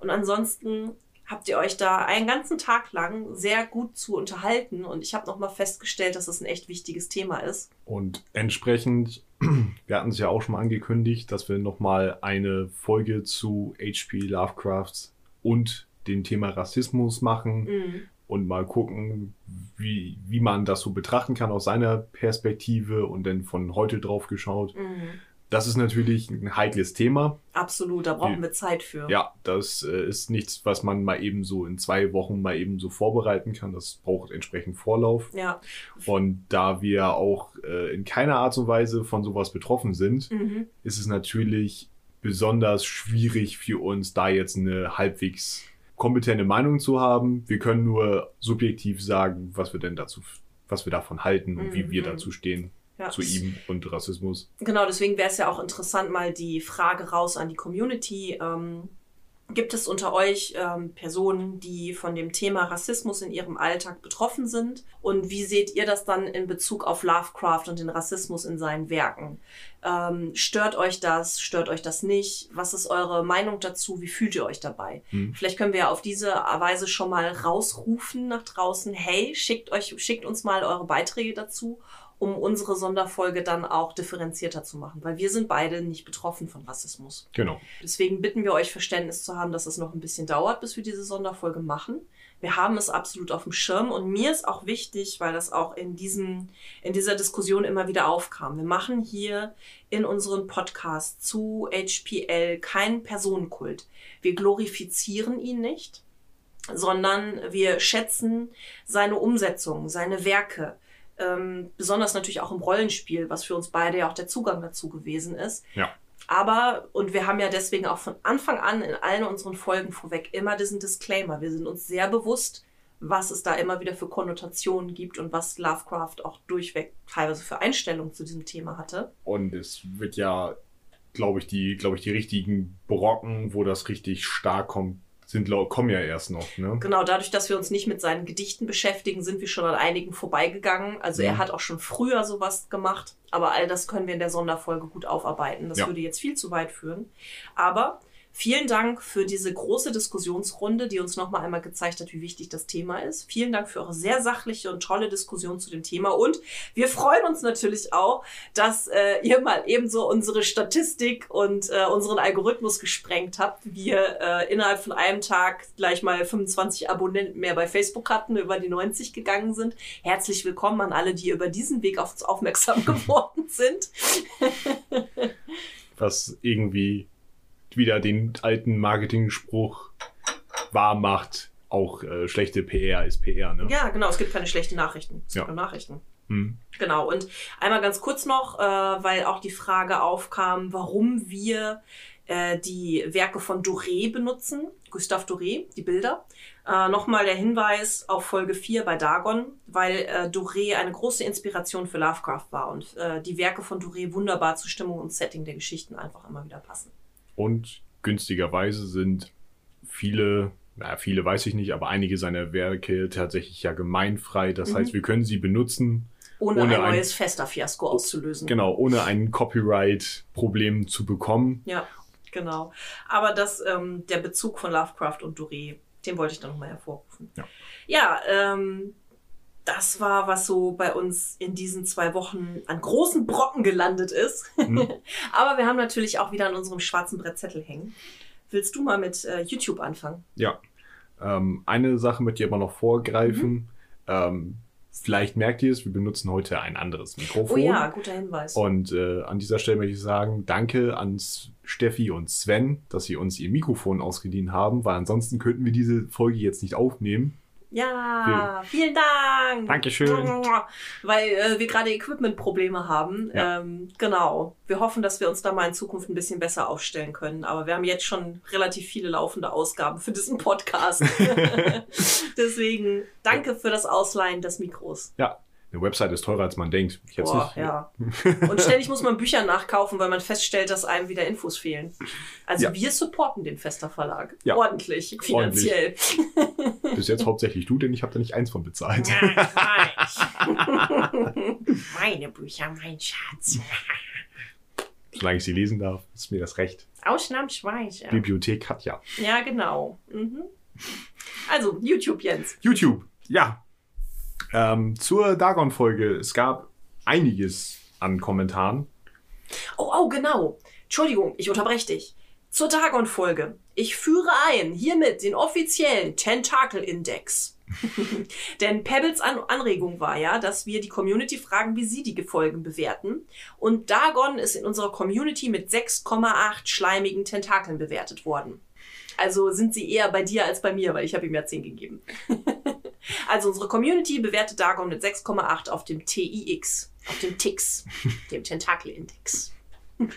Und ansonsten habt ihr euch da einen ganzen Tag lang sehr gut zu unterhalten. Und ich habe nochmal festgestellt, dass es ein echt wichtiges Thema ist. Und entsprechend, wir hatten es ja auch schon mal angekündigt, dass wir nochmal eine Folge zu H.P. Lovecrafts und dem Thema Rassismus machen Mhm. und mal gucken, wie, wie man das so betrachten kann aus seiner Perspektive und dann von heute drauf geschaut. Mhm. Das ist natürlich ein heikles Thema. Absolut, da brauchen wir Zeit für. Ja, das äh, ist nichts, was man mal eben so in zwei Wochen mal eben so vorbereiten kann. Das braucht entsprechend Vorlauf. ja. Und da wir auch äh, in keiner Art und Weise von sowas betroffen sind, Mhm. ist es natürlich besonders schwierig für uns, da jetzt eine halbwegs kompetente Meinung zu haben. Wir können nur subjektiv sagen, was wir denn dazu, was wir davon halten und wie wir Mhm. dazu stehen Ja. zu ihm und Rassismus. Genau, deswegen wäre es ja auch interessant, mal die Frage raus an die Community. Ähm, gibt es unter euch ähm, Personen, die von dem Thema Rassismus in ihrem Alltag betroffen sind? Und wie seht ihr das dann in Bezug auf Lovecraft und den Rassismus in seinen Werken? Ähm, stört euch das? Stört euch das nicht? Was ist eure Meinung dazu? Wie fühlt ihr euch dabei? Hm. Vielleicht können wir ja auf diese Weise schon mal rausrufen nach draußen. Hey, schickt euch, schickt uns mal eure Beiträge dazu, um unsere Sonderfolge dann auch differenzierter zu machen, weil wir sind beide nicht betroffen von Rassismus. Genau. Deswegen bitten wir euch Verständnis zu haben, dass es noch ein bisschen dauert, bis wir diese Sonderfolge machen. Wir haben es absolut auf dem Schirm und mir ist auch wichtig, weil das auch in diesem, in dieser Diskussion immer wieder aufkam. Wir machen hier in unseren Podcast zu HPL keinen Personenkult. Wir glorifizieren ihn nicht, sondern wir schätzen seine Umsetzung, seine Werke, ähm, besonders natürlich auch im Rollenspiel, was für uns beide ja auch der Zugang dazu gewesen ist. Ja. Aber, und wir haben ja deswegen auch von Anfang an in allen unseren Folgen vorweg immer diesen Disclaimer. Wir sind uns sehr bewusst, was es da immer wieder für Konnotationen gibt und was Lovecraft auch durchweg teilweise für Einstellungen zu diesem Thema hatte. Und es wird ja, glaube ich, die, glaube ich, die richtigen Brocken, wo das richtig stark kommt, sind, kommen ja erst noch, ne? Genau, dadurch, dass wir uns nicht mit seinen Gedichten beschäftigen, sind wir schon an einigen vorbeigegangen. Also er Mhm. hat auch schon früher sowas gemacht, aber all das können wir in der Sonderfolge gut aufarbeiten. Das Ja. würde jetzt viel zu weit führen. Aber vielen Dank für diese große Diskussionsrunde, die uns nochmal einmal gezeigt hat, wie wichtig das Thema ist. Vielen Dank für eure sehr sachliche und tolle Diskussion zu dem Thema. Und wir freuen uns natürlich auch, dass äh, ihr mal ebenso unsere Statistik und äh, unseren Algorithmus gesprengt habt. Wir äh, innerhalb von einem Tag gleich mal 25 Abonnenten mehr bei Facebook hatten, über die 90 gegangen sind. Herzlich willkommen an alle, die über diesen Weg auf uns aufmerksam geworden sind. was irgendwie wieder den alten Marketing-Spruch wahr macht, auch äh, schlechte PR ist PR, ne? Ja, genau, es gibt keine schlechten Nachrichten. Es Ja. gibt nur Nachrichten. Hm. Genau, und einmal ganz kurz noch, äh, weil auch die Frage aufkam, warum wir äh, die Werke von Doré benutzen, Gustave Doré, die Bilder. Äh, Nochmal der Hinweis auf Folge 4 bei Dagon, weil äh, Doré eine große Inspiration für Lovecraft war und äh, die Werke von Doré wunderbar zu Stimmung und Setting der Geschichten einfach immer wieder passen. Und günstigerweise sind viele, na, viele weiß ich nicht, aber einige seiner Werke tatsächlich ja gemeinfrei. Das Mhm. heißt, wir können sie benutzen, Ohne, Ohne ein neues Fester-Fiasko auszulösen. genau, ohne ein Copyright-Problem zu bekommen. Ja, genau. Aber das, ähm, der Bezug von Lovecraft und Doré, den wollte ich dann nochmal hervorrufen. Ja. Ja, ähm, das war, was so bei uns in diesen zwei Wochen an großen Brocken gelandet ist. Mhm. Aber wir haben natürlich auch wieder an unserem schwarzen Brettzettel hängen. Willst du mal mit äh, YouTube anfangen? Ja. Ähm, eine Sache möchte ich aber noch vorgreifen. Mhm. Ähm, vielleicht merkt ihr es, wir benutzen heute ein anderes Mikrofon. Oh ja, guter Hinweis. Und äh, an dieser Stelle möchte ich sagen, danke an Steffi und Sven, dass sie uns ihr Mikrofon ausgeliehen haben, weil ansonsten könnten wir diese Folge jetzt nicht aufnehmen. Ja, vielen Dank. Dankeschön. Weil äh, wir gerade Equipment-Probleme haben. Ja. Ähm, genau. Wir hoffen, dass wir uns da mal in Zukunft ein bisschen besser aufstellen können. Aber wir haben jetzt schon relativ viele laufende Ausgaben für diesen Podcast. Deswegen danke für das Ausleihen des Mikros. Ja, eine Website ist teurer, als man denkt. Ich Boah, nicht. ja. Und ständig muss man Bücher nachkaufen, weil man feststellt, dass einem wieder Infos fehlen. Also Ja. wir supporten den Fester Verlag. Ja. Ordentlich, finanziell. Bis jetzt hauptsächlich du, denn ich habe da nicht eins von bezahlt. Meine Bücher, mein Schatz. Solange ich sie lesen darf, ist mir das recht. Ausnahmsweise. Bibliothek Katja. Ja, genau. Mhm. Also, YouTube, Jens. YouTube, ja. Ähm, zur Dagon-Folge. Es gab einiges an Kommentaren. Oh, oh, genau. Entschuldigung, ich unterbreche dich. Zur Dagon-Folge. Ich führe ein, hiermit den offiziellen Tentakel-Index. Denn Pebbles An Anregung war ja, dass wir die Community fragen, wie sie die Folgen bewerten. Und Dagon ist in unserer Community mit 6,8 schleimigen Tentakeln bewertet worden. Also sind sie eher bei dir als bei mir, weil ich habe ihm ja 10 gegeben. also unsere Community bewertet Dagon mit 6,8 auf dem TIX, auf dem TIX, dem Tentakel-Index.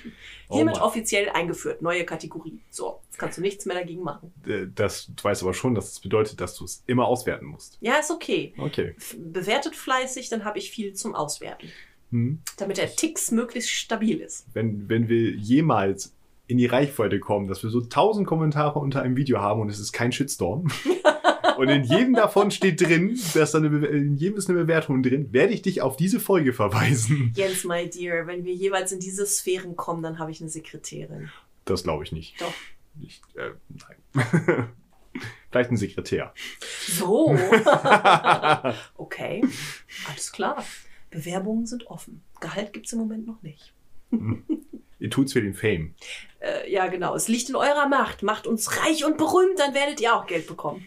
Oh Hiermit Mann. offiziell eingeführt, neue Kategorie. So, jetzt kannst du nichts mehr dagegen machen. Äh, Das, du weißt aber schon, dass es das bedeutet, dass du es immer auswerten musst. Ja, ist okay. Okay. Bewertet fleißig, dann habe ich viel zum Auswerten. Hm. Damit der Tix möglichst stabil ist. Wenn, wenn wir jemals in die Reichweite kommen, dass wir so 1000 Kommentare unter einem Video haben und es ist kein Shitstorm. und in jedem davon steht drin, dass da eine, Be- in jedem ist eine Bewertung drin, werde ich dich auf diese Folge verweisen. Jens, my dear, wenn wir jeweils in diese Sphären kommen, dann habe ich eine Sekretärin. Das glaube ich nicht. Doch. Ich, äh, nein. Vielleicht ein Sekretär. So. okay. Alles klar. Bewerbungen sind offen. Gehalt gibt es im Moment noch nicht. Ihr tut's für den Fame. Äh, ja, genau. Es liegt in eurer Macht. Macht uns reich und berühmt, dann werdet ihr auch Geld bekommen.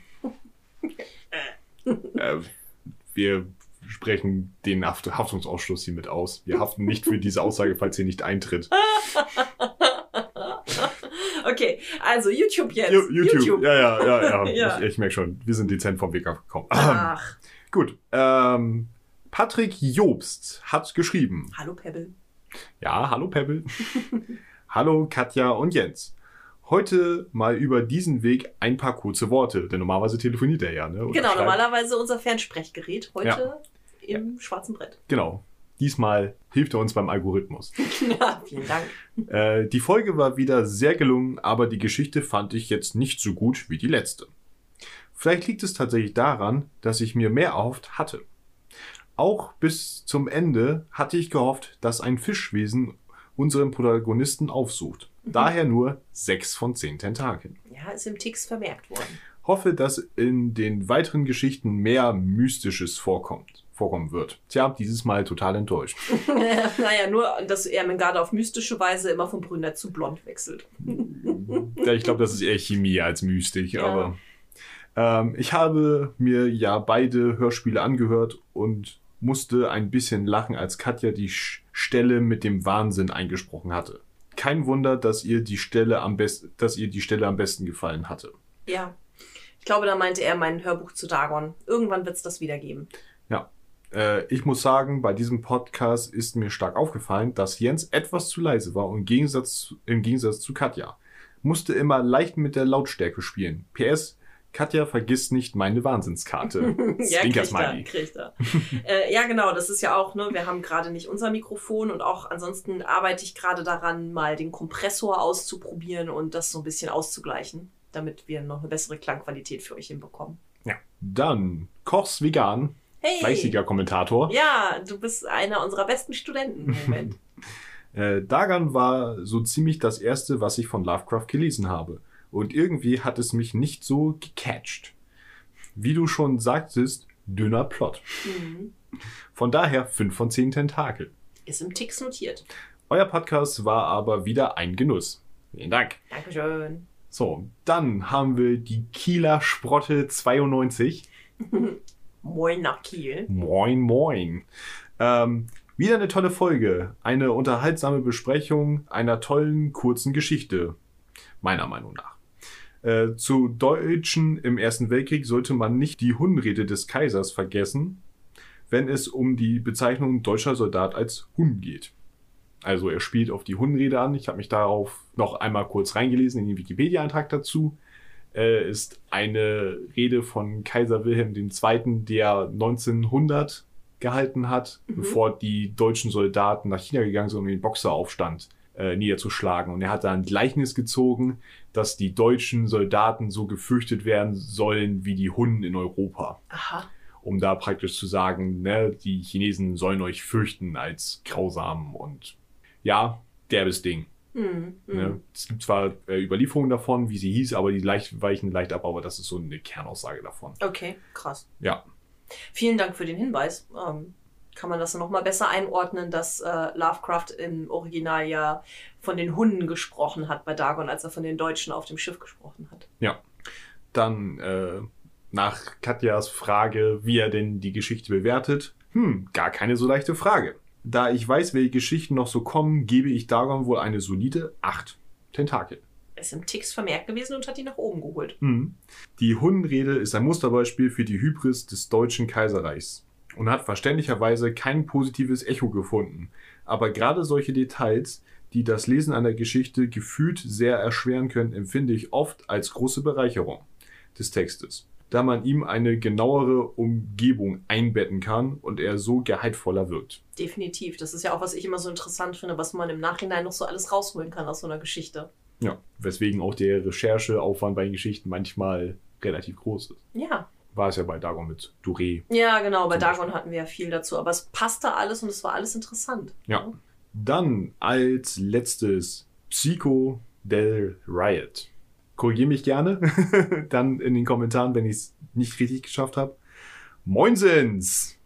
Äh, wir sprechen den Haft Haftungsausschluss hiermit aus. Wir haften nicht für diese Aussage, falls sie nicht eintritt. Okay, also YouTube jetzt. Ju- YouTube. Ja, ja, ja, ja. Ja. Ich, ich merke schon, wir sind dezent vom Weg abgekommen. Ach, Gut. Ähm, Patrick Jobst hat geschrieben. hallo Pebble. Ja, hallo Pebble. hallo Katja und Jens. Heute mal über diesen Weg ein paar kurze Worte, denn normalerweise telefoniert er ja, ne? Oder Genau, schreibt. normalerweise unser Fernsprechgerät. Heute im schwarzen Brett. Genau. Diesmal hilft er uns beim Algorithmus. Ja, vielen Dank. Äh, die Folge war wieder sehr gelungen, aber die Geschichte fand ich jetzt nicht so gut wie die letzte. Vielleicht liegt es tatsächlich daran, dass ich mir mehr erhofft hatte. Auch bis zum Ende hatte ich gehofft, dass ein Fischwesen unseren Protagonisten aufsucht. Daher nur sechs von zehn Tentakeln. Ja, ist im Tix vermerkt worden. Hoffe, dass in den weiteren Geschichten mehr Mystisches vorkommt, vorkommen wird. Tja, dieses Mal total enttäuscht. naja, nur, dass Ermengarde auf mystische Weise immer von brünett zu blond wechselt. Ja, ich glaube, das ist eher Chemie als Mystik, Ja. aber ähm, ich habe mir ja beide Hörspiele angehört und musste ein bisschen lachen, als Katja die Stelle mit dem Wahnsinn eingesprochen hatte. Kein Wunder, dass ihr die Stelle am besten, dass ihr die Stelle am besten gefallen hatte. Ja. Ich glaube, da meinte er mein Hörbuch zu Dagon. Irgendwann wird es das wieder geben. Ja. Äh, ich muss sagen, bei diesem Podcast ist mir stark aufgefallen, dass Jens etwas zu leise war und im Gegensatz, zu- im Gegensatz zu Katja. Musste immer leicht mit der Lautstärke spielen. PS, Katja vergisst nicht meine Wahnsinnskarte. ja, kriegt er, kriegt er. äh, ja, genau, das ist ja auch, ne, wir haben gerade nicht unser Mikrofon und auch ansonsten arbeite ich gerade daran, mal den Kompressor auszuprobieren und das so ein bisschen auszugleichen, damit wir noch eine bessere Klangqualität für euch hinbekommen. Dann Kochs Vegan, Hey! fleißiger Kommentator. Ja, du bist einer unserer besten Studenten im Moment. Äh, Dagan war so ziemlich das erste, was ich von Lovecraft gelesen habe. Und irgendwie hat es mich nicht so gecatcht. Wie du schon sagtest, dünner Plot. mhm. Von daher 5 von 10 Tentakel. Ist im Tix notiert. Euer Podcast war aber wieder ein Genuss. Vielen Dank. Dankeschön. So, dann haben wir die Kieler Sprotte 92. Moin nach Kiel. Moin, moin. Ähm, wieder eine tolle Folge. Eine unterhaltsame Besprechung einer tollen, kurzen Geschichte. Meiner Meinung nach. Äh, zu Deutschen im Ersten Weltkrieg sollte man nicht die Hundenrede des Kaisers vergessen, wenn es um die Bezeichnung deutscher Soldat als Hund geht. Also er spielt auf die Hundenrede an. Ich habe mich darauf noch einmal kurz reingelesen in den Wikipedia-Eintrag dazu. Äh, ist eine Rede von Kaiser Wilhelm II., der 1900 gehalten hat, Mhm. bevor die deutschen Soldaten nach China gegangen sind, um den Boxeraufstand äh, niederzuschlagen. Und er hat da ein Gleichnis gezogen, dass die deutschen Soldaten so gefürchtet werden sollen wie die Hunden in Europa. Aha. Um da praktisch zu sagen, ne, die Chinesen sollen euch fürchten als grausam und ja, derbes Ding. Mhm. Ne? Es gibt zwar äh, Überlieferungen davon, wie sie hieß, aber die leicht, weichen leicht ab, aber das ist so eine Kernaussage davon. Okay, krass. Ja, Vielen Dank für den Hinweis. Ähm, kann man das noch mal besser einordnen, dass äh, Lovecraft im Original ja von den Hunden gesprochen hat bei Dagon, als er von den Deutschen auf dem Schiff gesprochen hat. dann äh, nach Katjas Frage, wie er denn die Geschichte bewertet. Hm, gar keine so leichte Frage. Da ich weiß, welche Geschichten noch so kommen, gebe ich Dagon wohl eine solide 8 Tentakel. Er ist im Tix vermerkt gewesen und hat ihn nach oben geholt. Hm. Die Hundenrede ist ein Musterbeispiel für die Hybris des deutschen Kaiserreichs und hat verständlicherweise kein positives Echo gefunden. Aber gerade solche Details, die das Lesen einer Geschichte gefühlt sehr erschweren können, empfinde ich oft als große Bereicherung des Textes, da man ihm eine genauere Umgebung einbetten kann und er so gehaltvoller wirkt. Definitiv. Das ist ja auch, was ich immer so interessant finde, was man im Nachhinein noch so alles rausholen kann aus so einer Geschichte. Ja, weswegen auch der Rechercheaufwand bei den Geschichten manchmal relativ groß ist. Ja. War es ja bei Dagon mit Duré Ja, genau. Bei Dagon Beispiel. hatten wir ja viel dazu. Aber es passte alles und es war alles interessant. Ja. Dann als letztes Psycho del Riot. Korrigiere mich gerne dann in den Kommentaren, wenn ich es nicht richtig geschafft habe. Moinsens!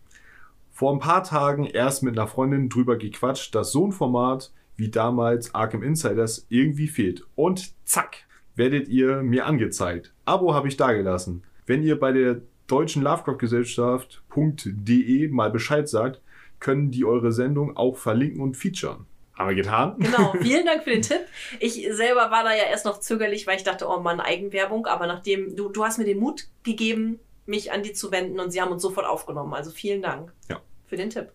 Vor ein paar Tagen erst mit einer Freundin drüber gequatscht, dass so ein Format wie damals Arkham Insiders irgendwie fehlt. Und zack, werdet ihr mir angezeigt. Abo habe ich dagelassen. Wenn ihr bei der deutschen Lovecraft-Gesellschaft.de mal Bescheid sagt, können die eure Sendung auch verlinken und featuren. Haben wir getan? Genau, vielen Dank für den Tipp. Ich selber war da ja erst noch zögerlich, weil ich dachte, oh Mann, Eigenwerbung. Aber nachdem du, du hast mir den Mut gegeben, mich an die zu wenden und sie haben uns sofort aufgenommen. Also vielen Dank Ja. für den Tipp.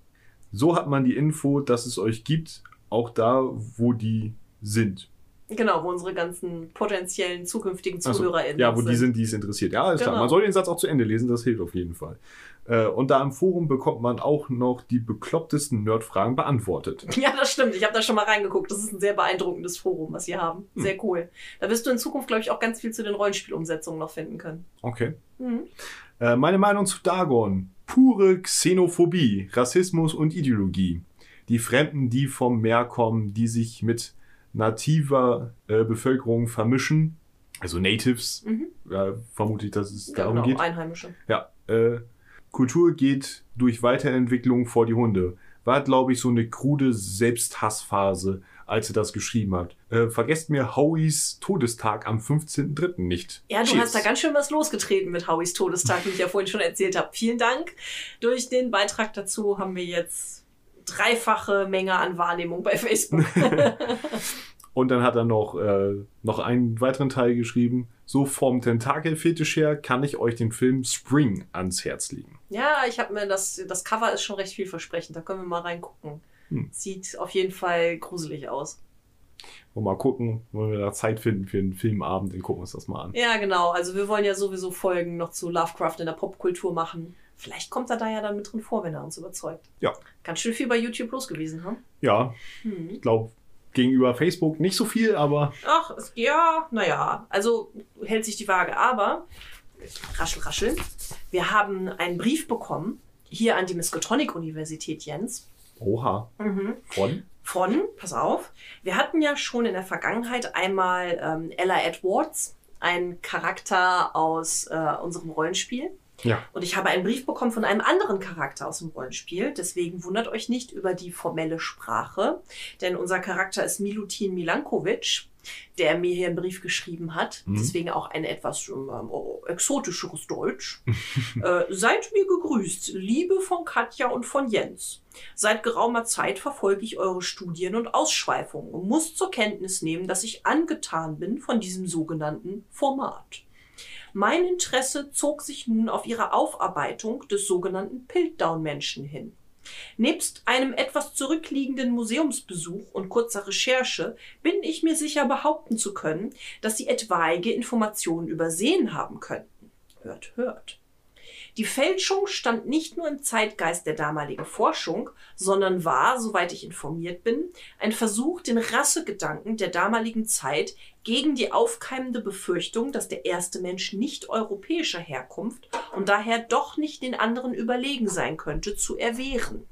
So hat man die Info, dass es euch gibt, auch da, wo die sind. Genau, wo unsere ganzen potenziellen zukünftigen Ach so. ZuhörerInnen Ja, wo die sind, die es interessiert. Ja, alles klar. Genau. Man soll den Satz auch zu Ende lesen, das hilft auf jeden Fall. Äh, und da im Forum bekommt man auch noch die beklopptesten Nerdfragen beantwortet. Ja, das stimmt. Ich habe da schon mal reingeguckt. Das ist ein sehr beeindruckendes Forum, was sie haben. Hm. Sehr cool. Da wirst du in Zukunft, glaube ich, auch ganz viel zu den Rollenspielumsetzungen noch finden können. Okay. Mhm. Äh, meine Meinung zu Dagon. Pure Xenophobie, Rassismus und Ideologie. Die Fremden, die vom Meer kommen, die sich mit nativer äh, Bevölkerung vermischen, also Natives, Mhm. äh, vermute ich, dass es Ja, darum genau, geht. Einheimische. Ja, äh, Kultur geht durch Weiterentwicklung vor die Hunde. War, glaube ich, so eine krude Selbsthassphase, als er das geschrieben hat. Äh, vergesst mir Howies Todestag am 15.03. nicht. Ja, du Cheers. hast da ganz schön was losgetreten mit Howies Todestag, wie ich ja vorhin schon erzählt habe. Vielen Dank. Durch den Beitrag dazu haben wir jetzt dreifache Menge an Wahrnehmung bei Facebook. Und dann hat er noch, äh, noch einen weiteren Teil geschrieben. So vom Tentakelfetisch her kann ich euch den Film Spring ans Herz legen. ja, ich habe mir das, das Cover ist schon recht vielversprechend. Da können wir mal reingucken. Hm. Sieht auf jeden Fall gruselig aus. Und mal gucken, wenn wir da Zeit finden für einen Filmabend, dann gucken wir uns das mal an. Ja, genau. Also wir wollen ja sowieso Folgen noch zu Lovecraft in der Popkultur machen. Vielleicht kommt er da ja dann mit drin vor, wenn er uns überzeugt. Ja. Ganz schön viel bei YouTube los gewesen, hm? Ja, Hm. ich glaube, gegenüber Facebook nicht so viel, aber Ach, es, ja, naja, also hält sich die Waage. Aber, raschel, raschel, wir haben einen Brief bekommen, hier an die Miskatonic-Universität, Jens, oha, mhm. von? von, pass auf, wir hatten ja schon in der Vergangenheit einmal ähm, Ella Edwards, ein Charakter aus äh, unserem Rollenspiel. Ja. Und ich habe einen Brief bekommen von einem anderen Charakter aus dem Rollenspiel. Deswegen wundert euch nicht über die formelle Sprache. Denn unser Charakter ist Milutin Milankovic, der mir hier einen Brief geschrieben hat. Mhm. Deswegen auch ein etwas oh, exotischeres Deutsch. äh, seid mir gegrüßt, Liebe von Katja und von Jens. Seit geraumer Zeit verfolge ich eure Studien und Ausschweifungen und muss zur Kenntnis nehmen, dass ich angetan bin von diesem sogenannten Format. Mein Interesse zog sich nun auf ihre Aufarbeitung des sogenannten Piltdown-Menschen hin. Nebst einem etwas zurückliegenden Museumsbesuch und kurzer Recherche bin ich mir sicher behaupten zu können, dass sie etwaige Informationen übersehen haben könnten. Hört, hört. Die Fälschung stand nicht nur im Zeitgeist der damaligen Forschung, sondern war, soweit ich informiert bin, ein Versuch, den Rassegedanken der damaligen Zeit gegen die aufkeimende Befürchtung, dass der erste Mensch nicht europäischer Herkunft und daher doch nicht den anderen überlegen sein könnte, zu erwehren.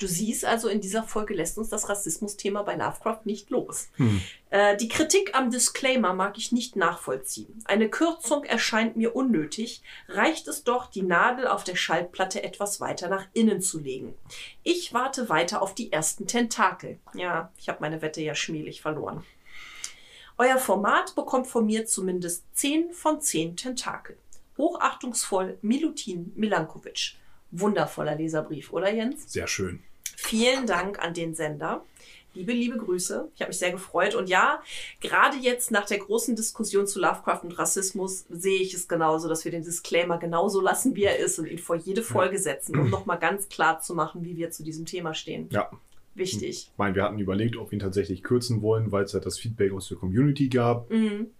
Du siehst also, in dieser Folge lässt uns das Rassismus-Thema bei Lovecraft nicht los. Hm. Äh, die Kritik am Disclaimer mag ich nicht nachvollziehen. Eine Kürzung erscheint mir unnötig, reicht es doch, die Nadel auf der Schaltplatte etwas weiter nach innen zu legen. Ich warte weiter auf die ersten Tentakel. Ja, ich habe meine Wette ja schmählich verloren. Euer Format bekommt von mir zumindest 10 von 10 Tentakel. Hochachtungsvoll Milutin Milankovic. Wundervoller Leserbrief, oder Jens? Sehr schön. Vielen Dank an den Sender. Liebe, liebe Grüße. Ich habe mich sehr gefreut. Und ja, gerade jetzt nach der großen Diskussion zu Lovecraft und Rassismus sehe ich es genauso, dass wir den Disclaimer genauso lassen, wie er ist und ihn vor jede Folge setzen, um nochmal ganz klar zu machen, wie wir zu diesem Thema stehen. Ja. Wichtig. Ich meine, wir hatten überlegt, ob wir ihn tatsächlich kürzen wollen, weil es halt das Feedback aus der Community gab. Mhm.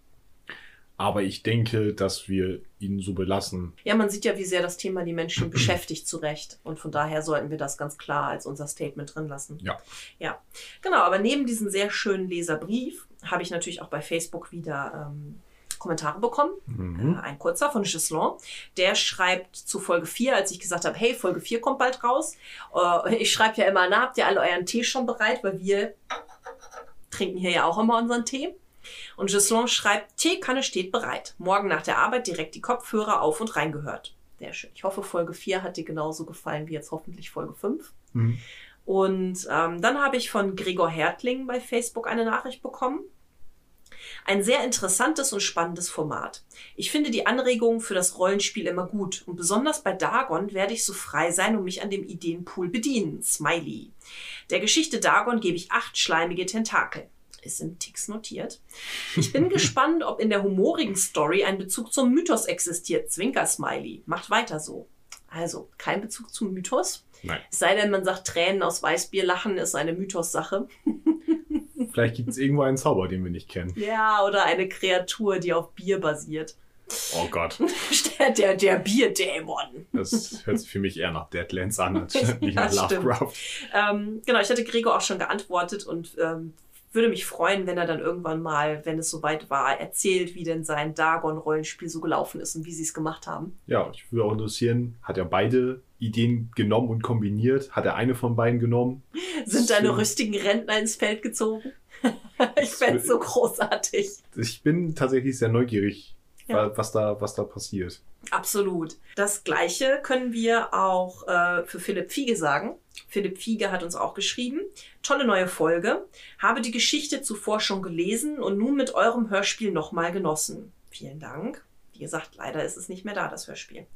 Aber ich denke, dass wir ihn so belassen. Ja, man sieht ja, wie sehr das Thema die Menschen beschäftigt, zu Recht. Und von daher sollten wir das ganz klar als unser Statement drin lassen. Ja. Ja, genau. Aber neben diesem sehr schönen Leserbrief habe ich natürlich auch bei Facebook wieder ähm, Kommentare bekommen. Mhm. Äh, ein kurzer von Gislon. Der schreibt zu Folge 4, als ich gesagt habe, hey, Folge 4 kommt bald raus. Äh, ich schreibe ja immer, na, habt ihr alle euren Tee schon bereit? Weil wir trinken hier ja auch immer unseren Tee. Und Gislon schreibt, Teekanne steht bereit. Morgen nach der Arbeit direkt die Kopfhörer auf und reingehört. Sehr schön. Ich hoffe, Folge 4 hat dir genauso gefallen wie jetzt hoffentlich Folge 5. Mhm. Und ähm, dann habe ich von Gregor Hertling bei Facebook eine Nachricht bekommen. Ein sehr interessantes und spannendes Format. Ich finde die Anregungen für das Rollenspiel immer gut und besonders bei Dagon werde ich so frei sein und mich an dem Ideenpool bedienen. Smiley. Der Geschichte Dagon gebe ich acht schleimige Tentakel. Ist in Ticks notiert. Ich bin gespannt, ob in der humorigen Story ein Bezug zum Mythos existiert. Zwinker Smiley. Macht weiter so. Also, kein Bezug zum Mythos. Nein. Es sei denn, man sagt, Tränen aus Weißbier lachen ist eine Mythos-Sache. Vielleicht gibt es irgendwo einen Zauber, den wir nicht kennen. Ja, oder eine Kreatur, die auf Bier basiert. Oh Gott. Der, der, Bierdämon. Das hört sich für mich eher nach Deadlands an, als nicht Ja, nach. Lovecraft. Ähm, genau, ich hatte Gregor auch schon geantwortet und ähm, würde mich freuen, wenn er dann irgendwann mal, wenn es soweit war, erzählt, wie denn sein Dagon-Rollenspiel so gelaufen ist und wie sie es gemacht haben. Ja, ich würde auch interessieren, hat er beide Ideen genommen und kombiniert? Hat er eine von beiden genommen? Sind deine So. rüstigen Rentner ins Feld gezogen? ich fände so großartig. Ich bin tatsächlich sehr neugierig, Ja. wa- was, da, was da passiert. Absolut. Das Gleiche können wir auch äh, für Philipp Fiege sagen. Philipp Fiege hat uns auch geschrieben. Tolle neue Folge. Habe die Geschichte zuvor schon gelesen und nun mit eurem Hörspiel nochmal genossen. Vielen Dank. Wie gesagt, leider ist es nicht mehr da, das Hörspiel.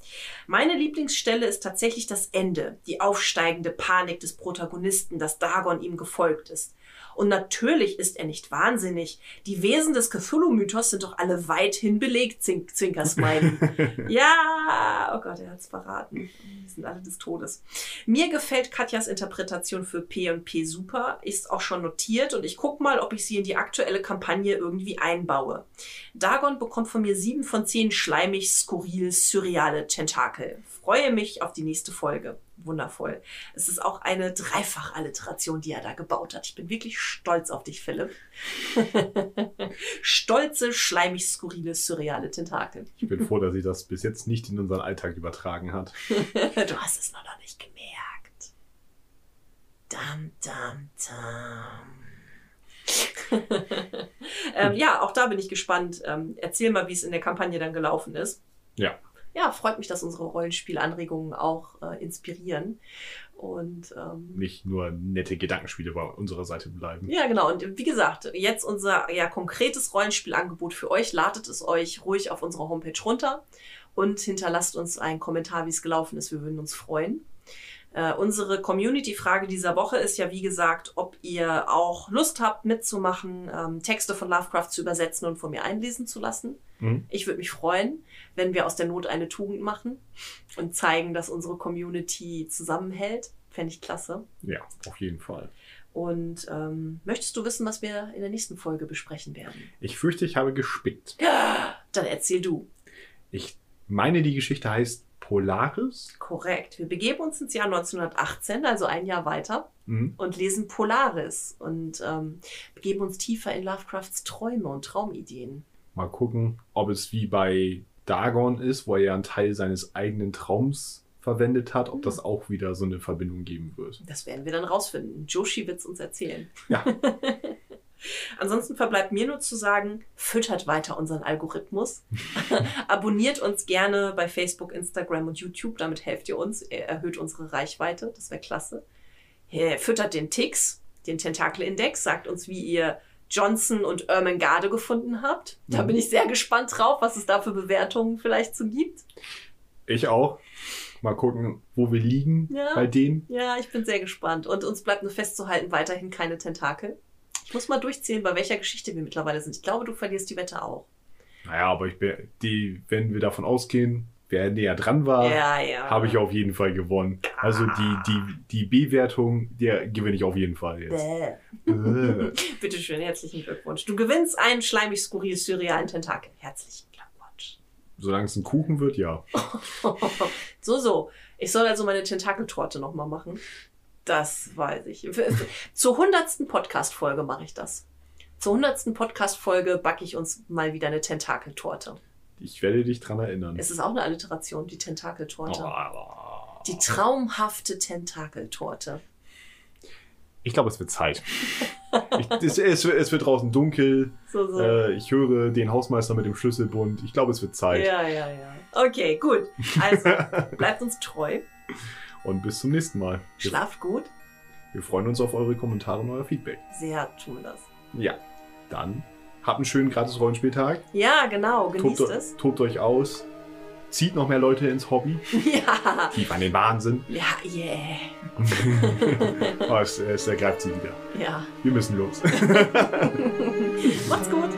Meine Lieblingsstelle ist tatsächlich das Ende, die aufsteigende Panik des Protagonisten, dass Dagon ihm gefolgt ist. Und natürlich ist er nicht wahnsinnig. Die Wesen des Cthulhu-Mythos sind doch alle weithin belegt, Zink Zwinker-Smiley. ja, oh Gott, er hat's verraten. Die sind alle des Todes. Mir gefällt Katjas Interpretation für P und P super, ist auch schon notiert und ich guck mal, ob ich sie in die aktuelle Kampagne irgendwie einbaue. Dagon bekommt von mir sieben von zehn schleimig, skurril, surreale Tentakel. Freue mich auf die nächste Folge. Wundervoll. Es ist auch eine Dreifach-Alliteration, die er da gebaut hat. Ich bin wirklich stolz auf dich, Philipp. Stolze, schleimig, skurrile, surreale Tentakel. Ich bin froh, dass sie das bis jetzt nicht in unseren Alltag übertragen hat. Du hast es noch nicht gemerkt. Dam, dam, dam. ähm, ja, auch da bin ich gespannt. Ähm, erzähl mal, wie es in der Kampagne dann gelaufen ist. Ja. Ja, freut mich, dass unsere Rollenspielanregungen auch äh, inspirieren. Und ähm, Nicht nur nette Gedankenspiele bei unserer Seite bleiben. ja, genau. Und wie gesagt, jetzt unser ja, konkretes Rollenspielangebot für euch. Ladet es euch ruhig auf unserer Homepage runter und hinterlasst uns einen Kommentar, wie es gelaufen ist. Wir würden uns freuen. Äh, unsere Community-Frage dieser Woche ist ja, wie gesagt, ob ihr auch Lust habt, mitzumachen, ähm, Texte von Lovecraft zu übersetzen und von mir einlesen zu lassen. Mhm. Ich würde mich freuen, wenn wir aus der Not eine Tugend machen und zeigen, dass unsere Community zusammenhält. Fände ich klasse. Ja, auf jeden Fall. Und ähm, möchtest du wissen, was wir in der nächsten Folge besprechen werden? Ich fürchte, ich habe gespickt. Dann erzähl du. Ich meine, die Geschichte heißt Polaris. Korrekt. Wir begeben uns ins Jahr 1918, also ein Jahr weiter, Mhm. und lesen Polaris und ähm, begeben uns tiefer in Lovecrafts Träume und Traumideen. Mal gucken, ob es wie bei Dagon ist, wo er ja einen Teil seines eigenen Traums verwendet hat, ob das auch wieder so eine Verbindung geben wird. Das werden wir dann rausfinden. Joshi wird es uns erzählen. Ja. Ansonsten verbleibt mir nur zu sagen, füttert weiter unseren Algorithmus. Abonniert uns gerne bei Facebook, Instagram und YouTube. Damit helft ihr uns, er erhöht unsere Reichweite. Das wäre klasse. Äh, Füttert den Tix, den Tentakel-Index, sagt uns, wie ihr Johnson und Ermengarde gefunden habt. Da Mhm. bin ich sehr gespannt drauf, was es da für Bewertungen vielleicht so gibt. Ich auch. Mal gucken, wo wir liegen Ja. bei denen. Ja, ich bin sehr gespannt. Und uns bleibt nur festzuhalten, weiterhin keine Tentakel. Ich muss mal durchzählen, bei welcher Geschichte wir mittlerweile sind. Ich glaube, du verlierst die Wette auch. Naja, aber ich bin, die, wenn wir davon ausgehen, wer näher dran war, ja, ja. habe ich auf jeden Fall gewonnen. Also die, die, die B-Wertung, der gewinne ich auf jeden Fall jetzt. Bäh. Äh. Bitte schön, herzlichen Glückwunsch. Du gewinnst einen schleimig skurril surrealen Tentakel. Herzlichen Glückwunsch. Solange es ein Kuchen wird, ja. so, so. Ich soll also meine Tentakeltorte nochmal machen. Das weiß ich. Zur hundertsten Podcast-Folge mache ich das. Zur hundertsten Podcast-Folge backe ich uns mal wieder eine Tentakeltorte. Ich werde dich dran erinnern. Es ist auch eine Alliteration, die Tentakeltorte. Oh. Die traumhafte Tentakeltorte. Ich glaube, es wird Zeit. Ich, es, es, es wird draußen dunkel. So, so. Äh, ich höre den Hausmeister mit dem Schlüsselbund. Ich glaube, es wird Zeit. Ja, ja, ja. Okay, gut. Also, bleibt uns treu. Und bis zum nächsten Mal. Schlaft gut. Wir freuen uns auf eure Kommentare und euer Feedback. Sehr tun wir das. Ja, dann habt einen schönen gratis Rollenspieltag. Ja, genau. Genießt tobt, es. Tobt euch aus. Zieht noch mehr Leute ins Hobby. Ja. Tief an den Wahnsinn. Ja, yeah. oh, es, es ergreift sie wieder. Ja. Wir müssen los. Macht's gut.